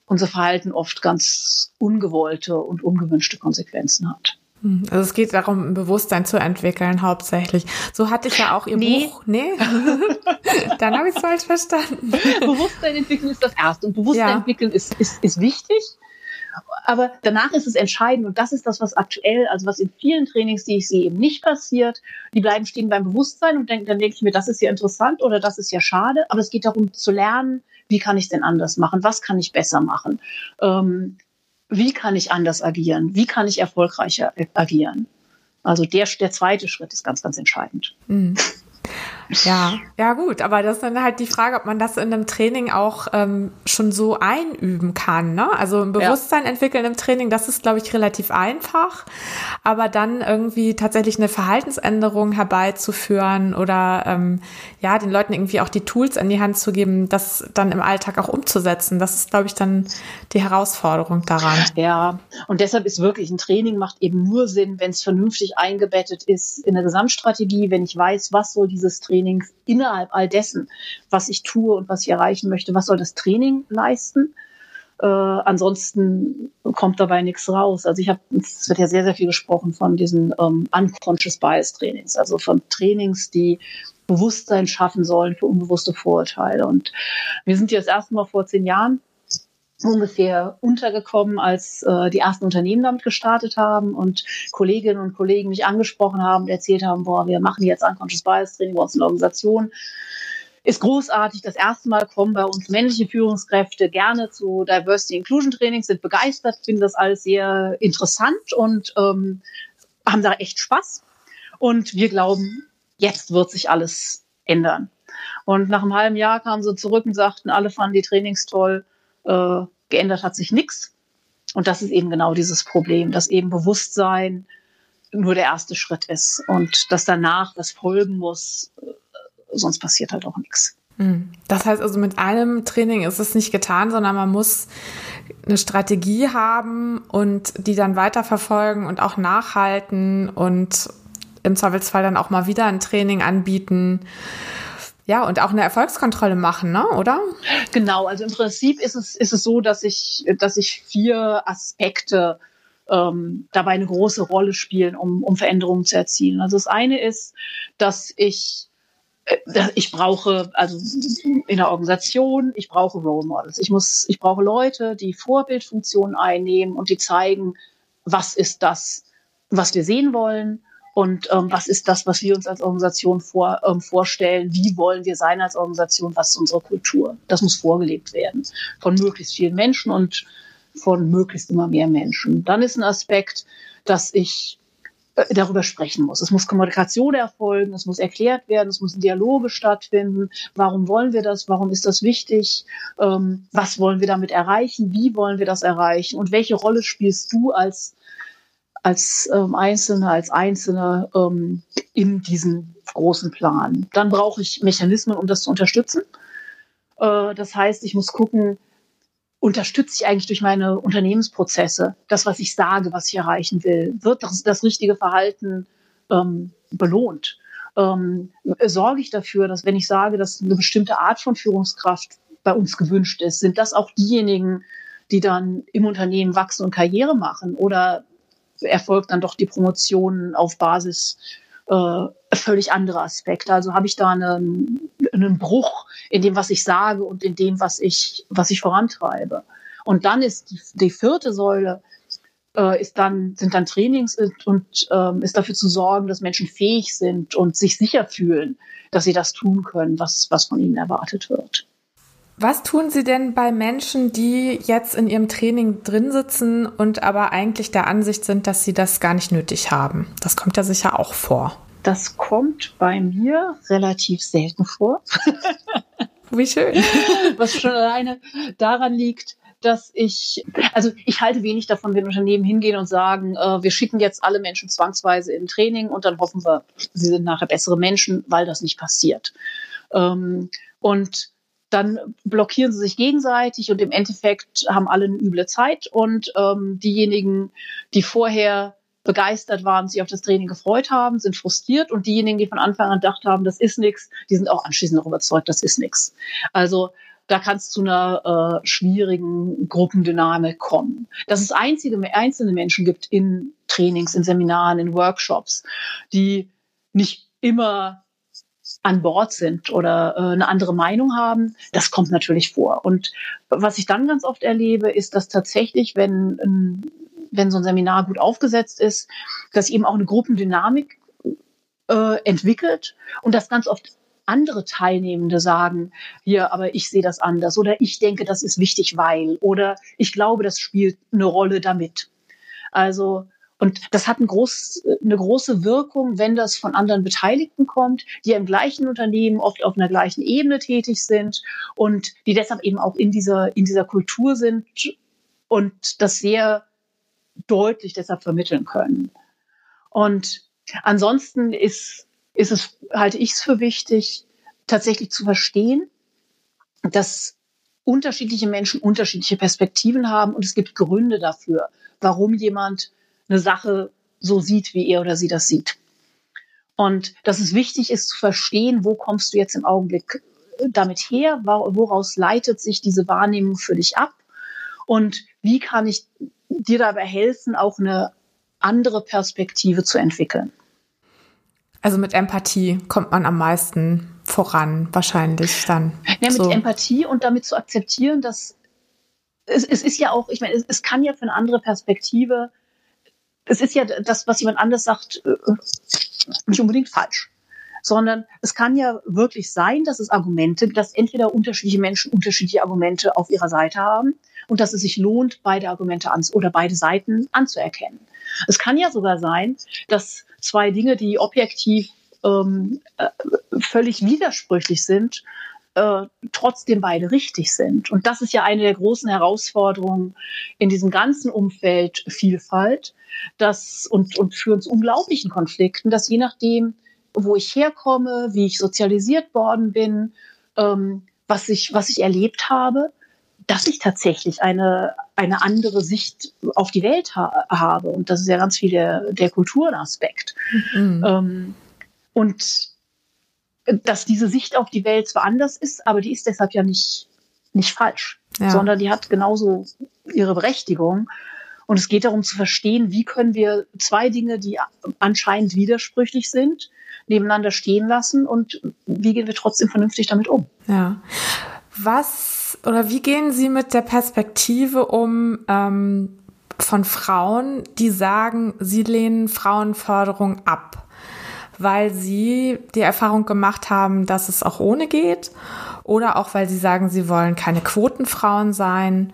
unser Verhalten oft ganz ungewollte und ungewünschte Konsequenzen hat. Hm, also es geht darum, ein Bewusstsein zu entwickeln, hauptsächlich. So hatte ich ja auch Ihr nee. Buch. Nee. *laughs* Dann habe ich es falsch verstanden. *laughs* Bewusstsein entwickeln ist das Erste. Und Bewusstsein ja. entwickeln ist, ist, ist wichtig. Aber danach ist es entscheidend und das ist das, was aktuell, also was in vielen Trainings, die ich sehe, eben nicht passiert. Die bleiben stehen beim Bewusstsein und denk, dann denke ich mir, das ist ja interessant oder das ist ja schade. Aber es geht darum zu lernen, wie kann ich es denn anders machen? Was kann ich besser machen? Ähm, wie kann ich anders agieren? Wie kann ich erfolgreicher agieren? Also der, der zweite Schritt ist ganz, ganz entscheidend. Mhm. Ja, ja gut, aber das ist dann halt die Frage, ob man das in einem Training auch ähm, schon so einüben kann. Ne? Also ein Bewusstsein ja. entwickeln im Training, das ist, glaube ich, relativ einfach. Aber dann irgendwie tatsächlich eine Verhaltensänderung herbeizuführen oder ähm, ja, den Leuten irgendwie auch die Tools in die Hand zu geben, das dann im Alltag auch umzusetzen, das ist, glaube ich, dann die Herausforderung daran. Ja, und deshalb ist wirklich ein Training macht eben nur Sinn, wenn es vernünftig eingebettet ist in der Gesamtstrategie, wenn ich weiß, was soll dieses Training Trainings innerhalb all dessen, was ich tue und was ich erreichen möchte, was soll das Training leisten? Äh, ansonsten kommt dabei nichts raus. Also ich habe, es wird ja sehr, sehr viel gesprochen von diesen ähm, Unconscious Bias Trainings, also von Trainings, die Bewusstsein schaffen sollen für unbewusste Vorurteile. Und wir sind hier das erste Mal vor zehn Jahren ungefähr untergekommen, als äh, die ersten Unternehmen damit gestartet haben und Kolleginnen und Kollegen mich angesprochen haben und erzählt haben, boah, wir machen jetzt Unconscious Bias Training bei uns in Organisation. Ist großartig. Das erste Mal kommen bei uns männliche Führungskräfte gerne zu Diversity Inclusion Trainings, sind begeistert, finden das alles sehr interessant und ähm, haben da echt Spaß. Und wir glauben, jetzt wird sich alles ändern. Und nach einem halben Jahr kamen sie zurück und sagten, alle fanden die Trainings toll äh, geändert hat sich nichts. Und das ist eben genau dieses Problem, dass eben Bewusstsein nur der erste Schritt ist und dass danach was folgen muss, äh, sonst passiert halt auch nichts. Hm. Das heißt also, mit einem Training ist es nicht getan, sondern man muss eine Strategie haben und die dann weiterverfolgen und auch nachhalten und im Zweifelsfall dann auch mal wieder ein Training anbieten ja, und auch eine Erfolgskontrolle machen, ne? oder? Genau, also im Prinzip ist es, ist es so, dass ich, dass ich vier Aspekte ähm, dabei eine große Rolle spielen, um, um Veränderungen zu erzielen. Also das eine ist, dass ich äh, ich brauche also in der Organisation, ich brauche Role Models. Ich muss, ich brauche Leute, die Vorbildfunktionen einnehmen und die zeigen, was ist das, was wir sehen wollen, und ähm, was ist das, was wir uns als Organisation vor, ähm, vorstellen? Wie wollen wir sein als Organisation? Was ist unsere Kultur? Das muss vorgelebt werden von möglichst vielen Menschen und von möglichst immer mehr Menschen. Dann ist ein Aspekt, dass ich äh, darüber sprechen muss. Es muss Kommunikation erfolgen, es muss erklärt werden, es müssen Dialoge stattfinden. Warum wollen wir das? Warum ist das wichtig? Ähm, was wollen wir damit erreichen? Wie wollen wir das erreichen? Und welche Rolle spielst du als als ähm, Einzelne, als Einzelne ähm, in diesem großen Plan. Dann brauche ich Mechanismen, um das zu unterstützen. Äh, das heißt, ich muss gucken, unterstütze ich eigentlich durch meine Unternehmensprozesse das, was ich sage, was ich erreichen will? Wird das, das richtige Verhalten ähm, belohnt? Ähm, sorge ich dafür, dass wenn ich sage, dass eine bestimmte Art von Führungskraft bei uns gewünscht ist, sind das auch diejenigen, die dann im Unternehmen wachsen und Karriere machen? Oder erfolgt dann doch die Promotion auf Basis äh, völlig anderer Aspekte. Also habe ich da einen, einen Bruch in dem, was ich sage und in dem, was ich, was ich vorantreibe. Und dann ist die, die vierte Säule, äh, ist dann, sind dann Trainings und ähm, ist dafür zu sorgen, dass Menschen fähig sind und sich sicher fühlen, dass sie das tun können, was, was von ihnen erwartet wird. Was tun Sie denn bei Menschen, die jetzt in ihrem Training drin sitzen und aber eigentlich der Ansicht sind, dass sie das gar nicht nötig haben? Das kommt ja sicher auch vor. Das kommt bei mir relativ selten vor. *laughs* Wie schön. *laughs* Was schon alleine daran liegt, dass ich, also ich halte wenig davon, wenn Unternehmen hingehen und sagen, äh, wir schicken jetzt alle Menschen zwangsweise in Training und dann hoffen wir, sie sind nachher bessere Menschen, weil das nicht passiert. Ähm, und dann blockieren sie sich gegenseitig und im Endeffekt haben alle eine üble Zeit und ähm, diejenigen, die vorher begeistert waren, sich auf das Training gefreut haben, sind frustriert und diejenigen, die von Anfang an gedacht haben, das ist nichts, die sind auch anschließend noch überzeugt, das ist nichts. Also da kann es zu einer äh, schwierigen Gruppendynamik kommen. Dass es einzige, einzelne Menschen gibt in Trainings, in Seminaren, in Workshops, die nicht immer an Bord sind oder äh, eine andere Meinung haben, das kommt natürlich vor. Und was ich dann ganz oft erlebe, ist, dass tatsächlich, wenn, ähm, wenn so ein Seminar gut aufgesetzt ist, dass eben auch eine Gruppendynamik äh, entwickelt und dass ganz oft andere Teilnehmende sagen, hier, aber ich sehe das anders oder ich denke, das ist wichtig, weil oder ich glaube, das spielt eine Rolle damit. Also und das hat ein groß, eine große Wirkung, wenn das von anderen Beteiligten kommt, die im gleichen Unternehmen oft auf einer gleichen Ebene tätig sind und die deshalb eben auch in dieser, in dieser Kultur sind und das sehr deutlich deshalb vermitteln können. Und ansonsten ist, ist es, halte ich es für wichtig, tatsächlich zu verstehen, dass unterschiedliche Menschen unterschiedliche Perspektiven haben und es gibt Gründe dafür, warum jemand eine Sache so sieht, wie er oder sie das sieht. Und dass es wichtig ist zu verstehen, wo kommst du jetzt im Augenblick damit her, woraus leitet sich diese Wahrnehmung für dich ab und wie kann ich dir dabei helfen, auch eine andere Perspektive zu entwickeln. Also mit Empathie kommt man am meisten voran, wahrscheinlich dann. Ja, mit so. Empathie und damit zu akzeptieren, dass es, es ist ja auch, ich meine, es, es kann ja für eine andere Perspektive es ist ja das, was jemand anders sagt, äh, nicht unbedingt falsch. Sondern es kann ja wirklich sein, dass es Argumente, dass entweder unterschiedliche Menschen unterschiedliche Argumente auf ihrer Seite haben und dass es sich lohnt, beide Argumente an, oder beide Seiten anzuerkennen. Es kann ja sogar sein, dass zwei Dinge, die objektiv ähm, äh, völlig widersprüchlich sind, äh, trotzdem beide richtig sind. Und das ist ja eine der großen Herausforderungen in diesem ganzen Umfeld Vielfalt, dass und, und führen zu unglaublichen Konflikten, dass je nachdem, wo ich herkomme, wie ich sozialisiert worden bin, ähm, was ich, was ich erlebt habe, dass ich tatsächlich eine, eine andere Sicht auf die Welt ha habe. Und das ist ja ganz viel der, der Kulturaspekt. Mhm. Ähm, und dass diese Sicht auf die Welt zwar anders ist, aber die ist deshalb ja nicht, nicht falsch, ja. sondern die hat genauso ihre Berechtigung. Und es geht darum zu verstehen, wie können wir zwei Dinge, die anscheinend widersprüchlich sind, nebeneinander stehen lassen und wie gehen wir trotzdem vernünftig damit um. Ja. Was oder wie gehen Sie mit der Perspektive um ähm, von Frauen, die sagen, sie lehnen Frauenförderung ab? Weil sie die Erfahrung gemacht haben, dass es auch ohne geht oder auch weil sie sagen, sie wollen keine Quotenfrauen sein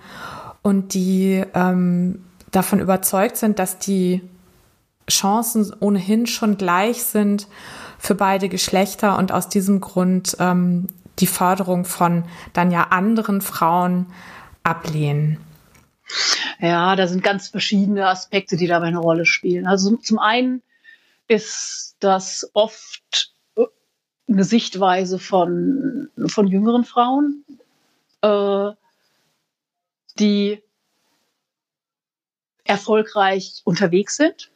und die ähm, davon überzeugt sind, dass die Chancen ohnehin schon gleich sind für beide Geschlechter und aus diesem Grund ähm, die Förderung von dann ja anderen Frauen ablehnen. Ja, da sind ganz verschiedene Aspekte, die dabei eine Rolle spielen. Also zum einen ist das oft äh, eine Sichtweise von, von jüngeren Frauen, äh, die erfolgreich unterwegs sind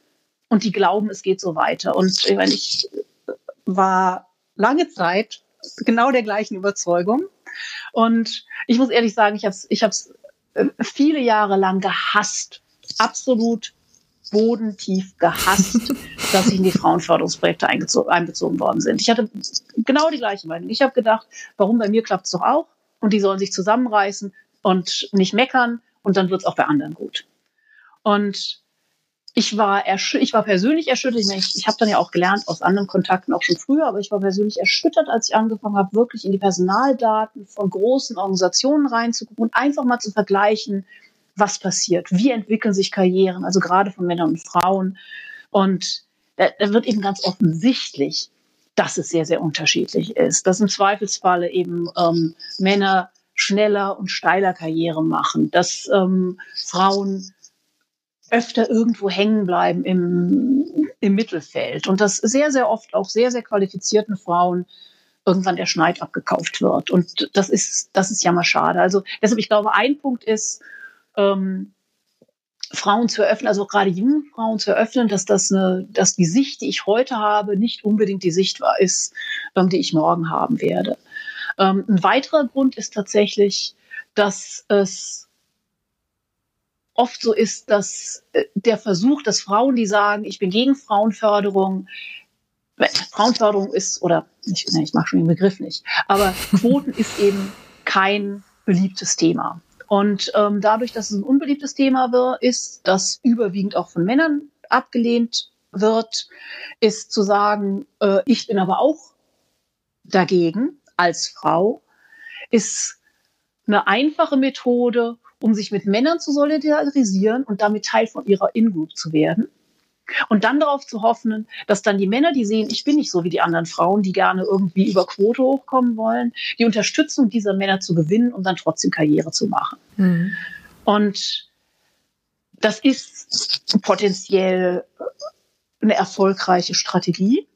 und die glauben, es geht so weiter. Und ich, meine, ich war lange Zeit genau der gleichen Überzeugung. Und ich muss ehrlich sagen, ich habe es ich äh, viele Jahre lang gehasst, absolut bodentief gehasst, *laughs* dass ich in die Frauenförderungsprojekte einbezogen worden sind. Ich hatte genau die gleiche Meinung. Ich habe gedacht, warum bei mir klappt es doch auch? Und die sollen sich zusammenreißen und nicht meckern und dann wird es auch bei anderen gut. Und ich war, ich war persönlich erschüttert. Ich, ich habe dann ja auch gelernt aus anderen Kontakten auch schon früher, aber ich war persönlich erschüttert, als ich angefangen habe, wirklich in die Personaldaten von großen Organisationen reinzugucken und einfach mal zu vergleichen, was passiert, wie entwickeln sich Karrieren, also gerade von Männern und Frauen. Und da, wird eben ganz offensichtlich, dass es sehr, sehr unterschiedlich ist, dass im Zweifelsfalle eben ähm, Männer schneller und steiler Karriere machen, dass ähm, Frauen öfter irgendwo hängen bleiben im, im Mittelfeld und dass sehr, sehr oft auch sehr, sehr qualifizierten Frauen irgendwann der Schneid abgekauft wird. Und das ist, das ist ja mal schade. Also deshalb, ich glaube, ein Punkt ist, ähm, Frauen zu eröffnen, also gerade jungen Frauen zu eröffnen, dass das eine, dass die Sicht, die ich heute habe, nicht unbedingt die Sicht war, ist, ähm, die ich morgen haben werde. Ähm, ein weiterer Grund ist tatsächlich, dass es oft so ist, dass äh, der Versuch, dass Frauen, die sagen, ich bin gegen Frauenförderung, Frauenförderung ist, oder ich, ne, ich mag schon den Begriff nicht, aber Quoten *laughs* ist eben kein beliebtes Thema. Und ähm, dadurch, dass es ein unbeliebtes Thema wird, ist, das überwiegend auch von Männern abgelehnt wird, ist zu sagen, äh, ich bin aber auch dagegen als Frau, ist eine einfache Methode, um sich mit Männern zu solidarisieren und damit Teil von ihrer In-Group zu werden. Und dann darauf zu hoffen, dass dann die Männer, die sehen, ich bin nicht so wie die anderen Frauen, die gerne irgendwie über Quote hochkommen wollen, die Unterstützung dieser Männer zu gewinnen, um dann trotzdem Karriere zu machen. Mhm. Und das ist potenziell eine erfolgreiche Strategie,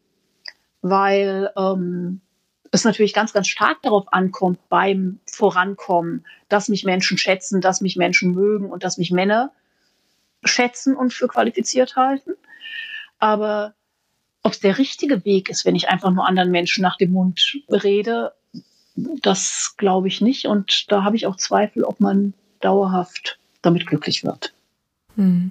weil ähm, es natürlich ganz, ganz stark darauf ankommt beim Vorankommen, dass mich Menschen schätzen, dass mich Menschen mögen und dass mich Männer schätzen und für qualifiziert halten. Aber ob es der richtige Weg ist, wenn ich einfach nur anderen Menschen nach dem Mund rede, das glaube ich nicht. Und da habe ich auch Zweifel, ob man dauerhaft damit glücklich wird. Hm.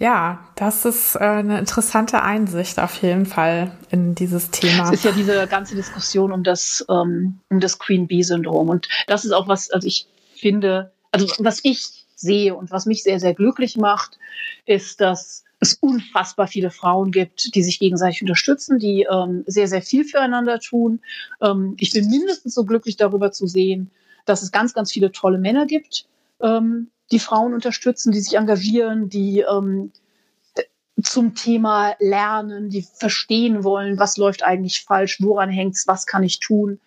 Ja, das ist äh, eine interessante Einsicht auf jeden Fall in dieses Thema. Es ist ja diese ganze Diskussion um das, ähm, um das Queen Bee-Syndrom. Und das ist auch was, also ich finde, also was ich sehe und was mich sehr, sehr glücklich macht, ist, dass es unfassbar viele Frauen gibt, die sich gegenseitig unterstützen, die ähm, sehr, sehr viel füreinander tun. Ähm, ich bin mindestens so glücklich darüber zu sehen, dass es ganz, ganz viele tolle Männer gibt, ähm, die Frauen unterstützen, die sich engagieren, die ähm, zum Thema Lernen, die verstehen wollen, was läuft eigentlich falsch, woran hängt's, was kann ich tun.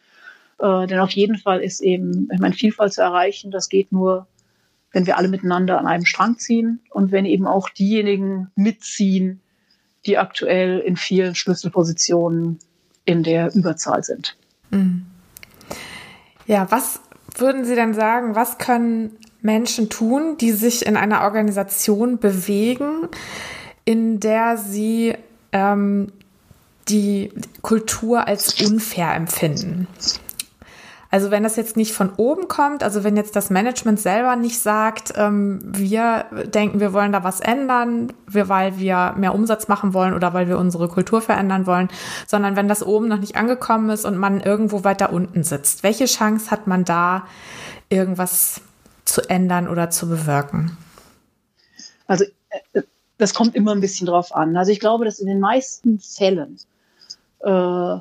Äh, denn auf jeden Fall ist eben, ich meine, Vielfalt zu erreichen, das geht nur, wenn wir alle miteinander an einem Strang ziehen und wenn eben auch diejenigen mitziehen, die aktuell in vielen Schlüsselpositionen in der Überzahl sind. Mhm. Ja, was würden Sie denn sagen, was können Menschen tun, die sich in einer Organisation bewegen, in der sie ähm, die Kultur als unfair empfinden. Also wenn das jetzt nicht von oben kommt, also wenn jetzt das Management selber nicht sagt, ähm, wir denken, wir wollen da was ändern, wir, weil wir mehr Umsatz machen wollen oder weil wir unsere Kultur verändern wollen, sondern wenn das oben noch nicht angekommen ist und man irgendwo weiter unten sitzt, welche Chance hat man da, irgendwas zu ändern oder zu bewirken? Also äh, das kommt immer ein bisschen drauf an. Also ich glaube, dass in den meisten Fällen äh,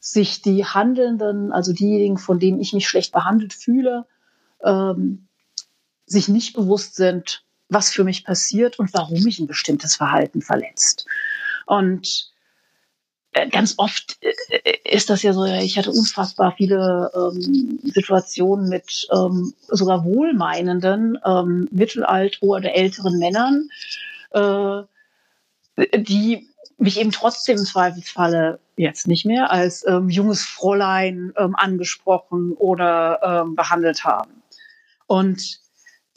sich die Handelnden, also diejenigen, von denen ich mich schlecht behandelt fühle, ähm, sich nicht bewusst sind, was für mich passiert und warum mich ein bestimmtes Verhalten verletzt. Und äh, ganz oft äh, ist das ja so, ich hatte unfassbar viele ähm, Situationen mit ähm, sogar wohlmeinenden, ähm, mittelalt oder älteren Männern, äh, die mich eben trotzdem im Zweifelsfalle jetzt nicht mehr als ähm, junges Fräulein ähm, angesprochen oder ähm, behandelt haben. Und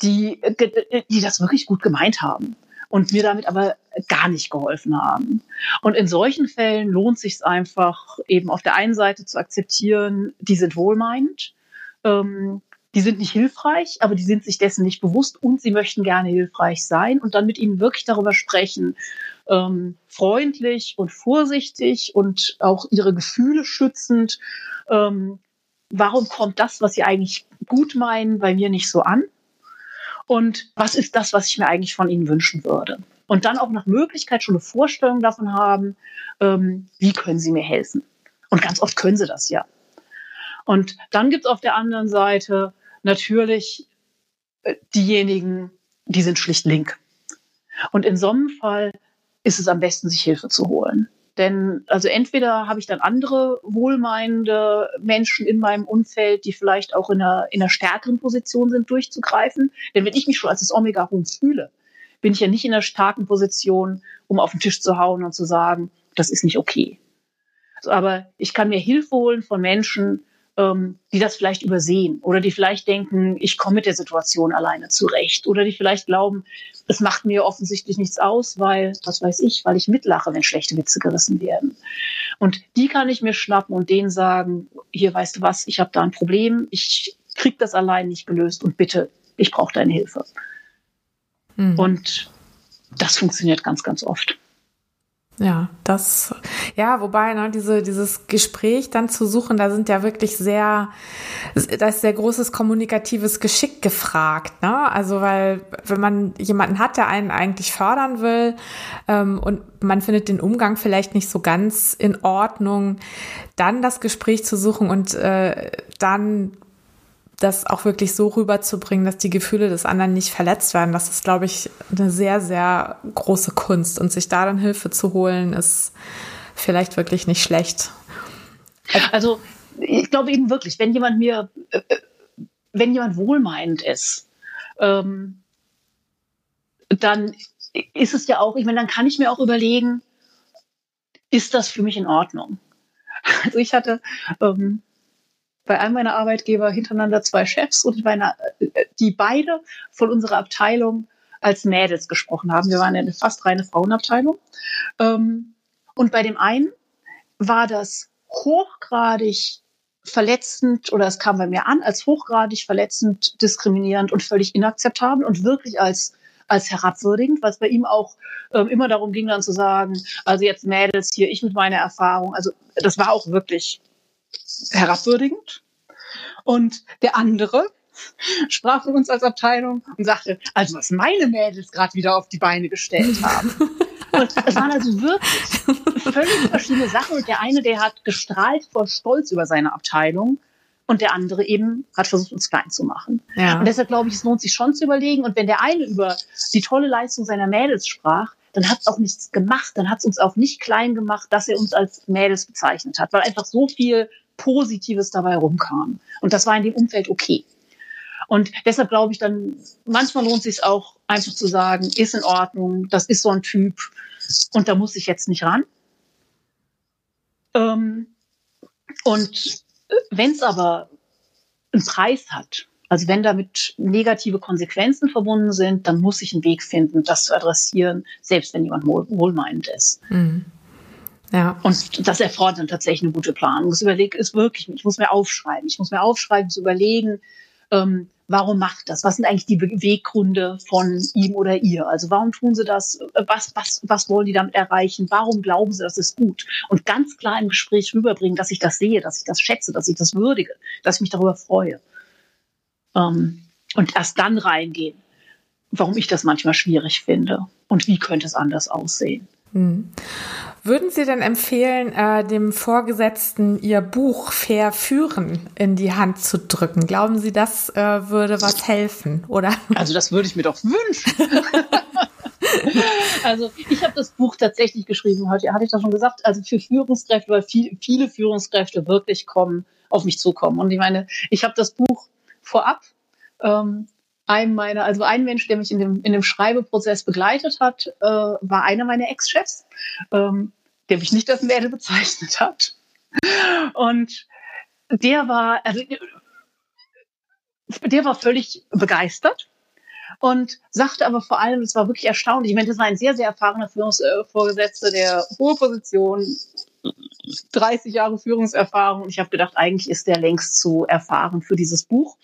die, äh, die das wirklich gut gemeint haben und mir damit aber gar nicht geholfen haben. Und in solchen Fällen lohnt sich einfach eben auf der einen Seite zu akzeptieren, die sind wohlmeinend, ähm, die sind nicht hilfreich, aber die sind sich dessen nicht bewusst und sie möchten gerne hilfreich sein und dann mit ihnen wirklich darüber sprechen, ähm, freundlich und vorsichtig und auch ihre Gefühle schützend. Ähm, warum kommt das, was sie eigentlich gut meinen, bei mir nicht so an? Und was ist das, was ich mir eigentlich von ihnen wünschen würde? Und dann auch nach Möglichkeit schon eine Vorstellung davon haben, ähm, wie können sie mir helfen? Und ganz oft können sie das ja. Und dann gibt es auf der anderen Seite natürlich äh, diejenigen, die sind schlicht link. Und in so einem Fall ist es am besten, sich Hilfe zu holen. Denn also entweder habe ich dann andere wohlmeinende Menschen in meinem Umfeld, die vielleicht auch in einer, in einer stärkeren Position sind, durchzugreifen. Denn wenn ich mich schon als das Omega-Huhn fühle, bin ich ja nicht in einer starken Position, um auf den Tisch zu hauen und zu sagen, das ist nicht okay. Aber ich kann mir Hilfe holen von Menschen, ähm, die das vielleicht übersehen oder die vielleicht denken, ich komme mit der Situation alleine zurecht oder die vielleicht glauben, es macht mir offensichtlich nichts aus, weil, was weiß ich, weil ich mitlache, wenn schlechte Witze gerissen werden. Und die kann ich mir schnappen und denen sagen, hier weißt du was, ich habe da ein Problem, ich krieg das allein nicht gelöst und bitte, ich brauche deine Hilfe. Mhm. Und das funktioniert ganz, ganz oft. Ja, das, ja, wobei, ne, diese, dieses Gespräch dann zu suchen, da sind ja wirklich sehr, da ist sehr großes kommunikatives Geschick gefragt, ne? Also, weil, wenn man jemanden hat, der einen eigentlich fördern will, ähm, und man findet den Umgang vielleicht nicht so ganz in Ordnung, dann das Gespräch zu suchen und äh, dann das auch wirklich so rüberzubringen, dass die Gefühle des anderen nicht verletzt werden, das ist, glaube ich, eine sehr, sehr große Kunst. Und sich da dann Hilfe zu holen, ist vielleicht wirklich nicht schlecht. Also ich glaube eben wirklich, wenn jemand mir, äh, äh wenn jemand wohlmeinend ist, ähm, dann ist es ja auch, ich meine, dann kann ich mir auch überlegen, ist das für mich in Ordnung? *laughs* Also ich hatte ähm, bei einem meiner Arbeitgeber hintereinander zwei Chefs und meine, äh, die beide von unserer Abteilung als Mädels gesprochen haben. Wir waren eine fast reine Frauenabteilung. Ähm, und bei dem einen war das hochgradig verletzend oder es kam bei mir an als hochgradig verletzend, diskriminierend und völlig inakzeptabel und wirklich als als herabwürdigend, was bei ihm auch ähm, immer darum ging, dann zu sagen, also jetzt Mädels hier, ich mit meiner Erfahrung, also das war auch wirklich herabwürdigend. Und der andere sprach von uns als Abteilung und sagte, also was meine Mädels gerade wieder auf die Beine gestellt haben. *laughs* Und es waren also wirklich völlig verschiedene Sachen. Und der eine, der hat gestrahlt vor Stolz über seine Abteilung. Und der andere eben hat versucht, uns klein zu machen. Ja. Und deshalb glaube ich, es lohnt sich schon zu überlegen. Und wenn der eine über die tolle Leistung seiner Mädels sprach, dann hat es auch nichts gemacht. Dann hat es uns auch nicht klein gemacht, dass er uns als Mädels bezeichnet hat, weil einfach so viel Positives dabei rumkam. Und das war in dem Umfeld okay. Und deshalb glaube ich dann, manchmal lohnt es sich auch einfach zu sagen, ist in Ordnung, das ist so ein Typ und da muss ich jetzt nicht ran. Ähm, und wenn es aber einen Preis hat, also wenn damit negative Konsequenzen verbunden sind, dann muss ich einen Weg finden, das zu adressieren, selbst wenn jemand wohlmeinend ist. Mhm. Ja. Und das erfordert dann tatsächlich eine gute Planung. Das überlege ist wirklich, ich muss mir aufschreiben. Ich muss mir aufschreiben, zu überlegen, ähm, warum macht das? Was sind eigentlich die Beweggründe von ihm oder ihr? Also warum tun sie das? Was, was, was wollen die damit erreichen? Warum glauben sie, das ist gut? Und ganz klar im Gespräch rüberbringen, dass ich das sehe, dass ich das schätze, dass ich das würdige, dass ich mich darüber freue. Ähm, und erst dann reingehen, warum ich das manchmal schwierig finde und wie könnte es anders aussehen. Hm. Würden Sie denn empfehlen, äh, dem Vorgesetzten Ihr Buch Fair führen in die Hand zu drücken? Glauben Sie, das äh, würde was helfen, oder? Also das würde ich mir doch wünschen. *laughs* also ich habe das Buch tatsächlich geschrieben heute, hatte ich das schon gesagt, also für Führungskräfte, weil viel, viele Führungskräfte wirklich kommen, auf mich zukommen. Und ich meine, ich habe das Buch vorab ähm, einem meiner, also ein Mensch, der mich in dem, in dem Schreibeprozess begleitet hat, äh, war einer meiner Ex-Chefs, ähm, der mich nicht als Mädel bezeichnet hat. Und der war, also, der war völlig begeistert und sagte aber vor allem, es war wirklich erstaunlich. Ich meine, das war ein sehr, sehr erfahrener Führungsvorgesetzter, der hohe Position, 30 Jahre Führungserfahrung. Und ich habe gedacht, eigentlich ist der längst zu erfahren für dieses Buch.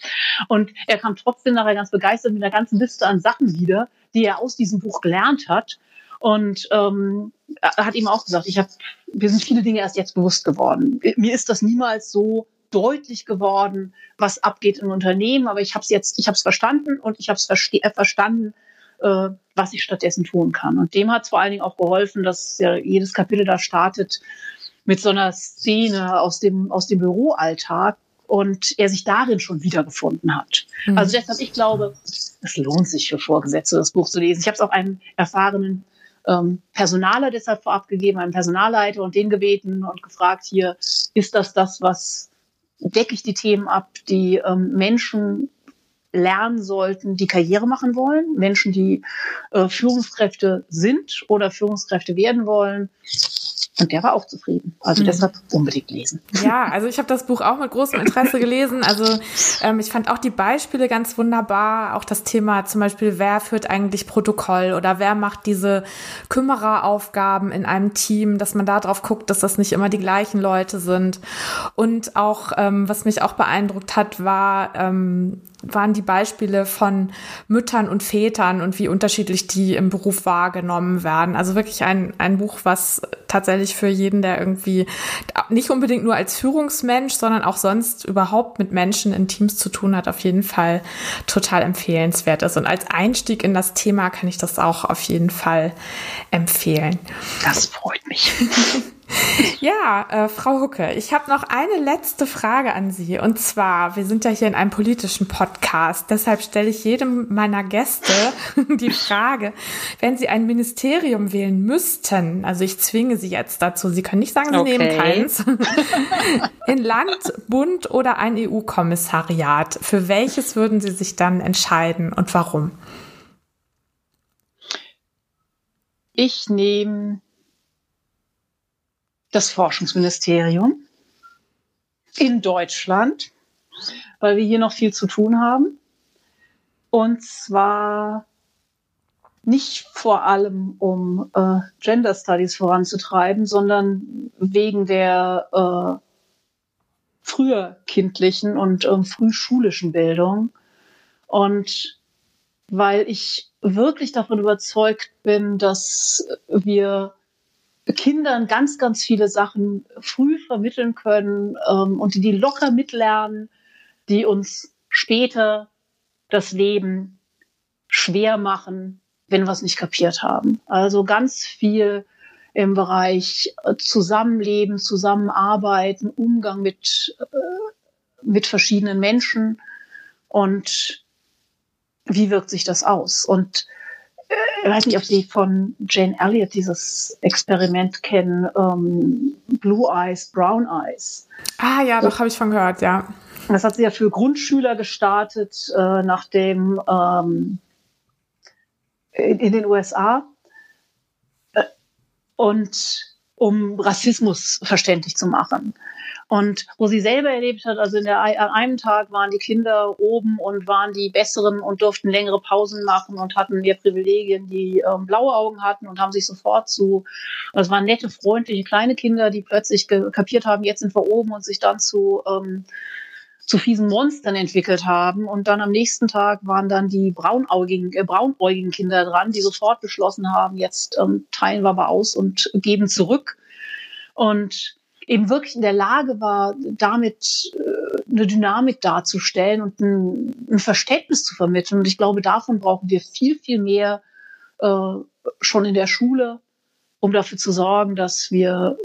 Und er kam trotzdem nachher ganz begeistert mit einer ganzen Liste an Sachen wieder, die er aus diesem Buch gelernt hat. Und ähm, er hat ihm auch gesagt, ich habe, wir sind viele Dinge erst jetzt bewusst geworden. Mir ist das niemals so deutlich geworden, was abgeht im Unternehmen, aber ich habe es jetzt, ich habe es verstanden und ich habe es äh, verstanden, äh, was ich stattdessen tun kann. Und dem hat es vor allen Dingen auch geholfen, dass ja jedes Kapitel da startet mit so einer Szene aus dem, aus dem Büroalltag und er sich darin schon wiedergefunden hat. Mhm. Also deshalb, ich glaube, es lohnt sich für Vorgesetzte, das Buch zu lesen. Ich habe es auch einem erfahrenen ähm, Personaler deshalb vorab gegeben, einem Personalleiter und den gebeten und gefragt, hier, ist das das, was decke ich die Themen ab, die ähm, Menschen lernen sollten, die Karriere machen wollen, Menschen, die äh, Führungskräfte sind oder Führungskräfte werden wollen. Und der war auch zufrieden. Also mhm. deshalb unbedingt lesen. *laughs* Ja, also ich habe das Buch auch mit großem Interesse gelesen. Also ähm, ich fand auch die Beispiele ganz wunderbar. Auch das Thema zum Beispiel, wer führt eigentlich Protokoll oder wer macht diese Kümmereraufgaben in einem Team, dass man da drauf guckt, dass das nicht immer die gleichen Leute sind. Und auch, ähm, was mich auch beeindruckt hat, war, ähm, waren die Beispiele von Müttern und Vätern und wie unterschiedlich die im Beruf wahrgenommen werden. Also wirklich ein, ein Buch, was tatsächlich für jeden, der irgendwie nicht unbedingt nur als Führungsmensch, sondern auch sonst überhaupt mit Menschen in Teams zu tun hat, auf jeden Fall total empfehlenswert ist. Und als Einstieg in das Thema kann ich das auch auf jeden Fall empfehlen. Das freut mich. *laughs* Ja, äh, Frau Hucke, ich habe noch eine letzte Frage an Sie. Und zwar, wir sind ja hier in einem politischen Podcast, deshalb stelle ich jedem meiner Gäste *laughs* die Frage, wenn Sie ein Ministerium wählen müssten, also ich zwinge Sie jetzt dazu, Sie können nicht sagen, Sie okay. nehmen keins, *laughs* in Land, Bund oder ein EU-Kommissariat, für welches würden Sie sich dann entscheiden und warum? Ich nehme das Forschungsministerium in Deutschland, weil wir hier noch viel zu tun haben. Und zwar nicht vor allem, um äh, Gender Studies voranzutreiben, sondern wegen der äh, früher kindlichen und äh, frühschulischen Bildung. Und weil ich wirklich davon überzeugt bin, dass wir Kindern ganz, ganz viele Sachen früh vermitteln können ähm, und die, die locker mitlernen, die uns später das Leben schwer machen, wenn wir es nicht kapiert haben. Also ganz viel im Bereich äh, Zusammenleben, Zusammenarbeiten, Umgang mit, äh, mit verschiedenen Menschen und wie wirkt sich das aus? Und ich weiß nicht, ob Sie von Jane Elliott dieses Experiment kennen, ähm, Blue Eyes, Brown Eyes. Ah ja, doch, habe ich von gehört, ja. Das hat sie ja für Grundschüler gestartet, äh, nachdem ähm, in, in, den USA. Äh, und um Rassismus verständlich zu machen. Und wo sie selber erlebt hat, also in der, an einem Tag waren die Kinder oben und waren die Besseren und durften längere Pausen machen und hatten mehr Privilegien, die ähm, blaue Augen hatten und haben sich sofort zu, das waren nette, freundliche kleine Kinder, die plötzlich kapiert haben, jetzt sind wir oben und sich dann zu, ähm, zu fiesen Monstern entwickelt haben. Und dann am nächsten Tag waren dann die braunaugigen, äh, braunäugigen Kinder dran, die sofort beschlossen haben, jetzt ähm, teilen wir mal aus und geben zurück. Und eben wirklich in der Lage war, damit äh, eine Dynamik darzustellen und ein, ein, Verständnis zu vermitteln. Und ich glaube, davon brauchen wir viel, viel mehr äh, schon in der Schule, um dafür zu sorgen, dass wir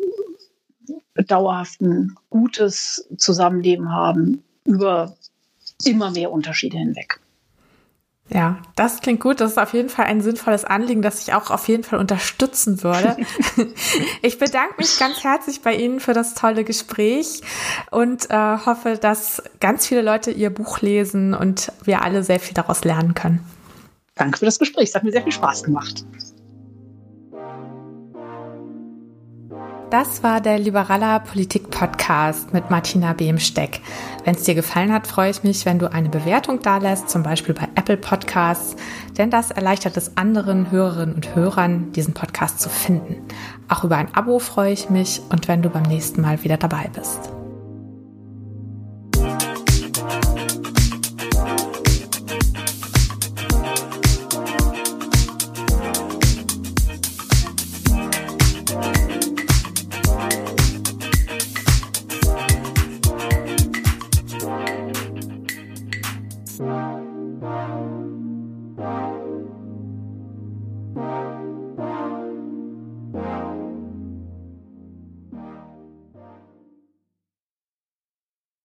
dauerhaft ein gutes Zusammenleben haben über immer mehr Unterschiede hinweg. Ja, das klingt gut. Das ist auf jeden Fall ein sinnvolles Anliegen, das ich auch auf jeden Fall unterstützen würde. *laughs* ich bedanke mich ganz herzlich bei Ihnen für das tolle Gespräch und äh, hoffe, dass ganz viele Leute Ihr Buch lesen und wir alle sehr viel daraus lernen können. Danke für das Gespräch. Es hat mir sehr viel Spaß gemacht. Das war der Liberaler Politik Podcast mit Martina Behmsteck. Wenn es dir gefallen hat, freue ich mich, wenn du eine Bewertung dalässt, zum Beispiel bei Apple Podcasts, denn das erleichtert es anderen Hörerinnen und Hörern, diesen Podcast zu finden. Auch über ein Abo freue ich mich und wenn du beim nächsten Mal wieder dabei bist.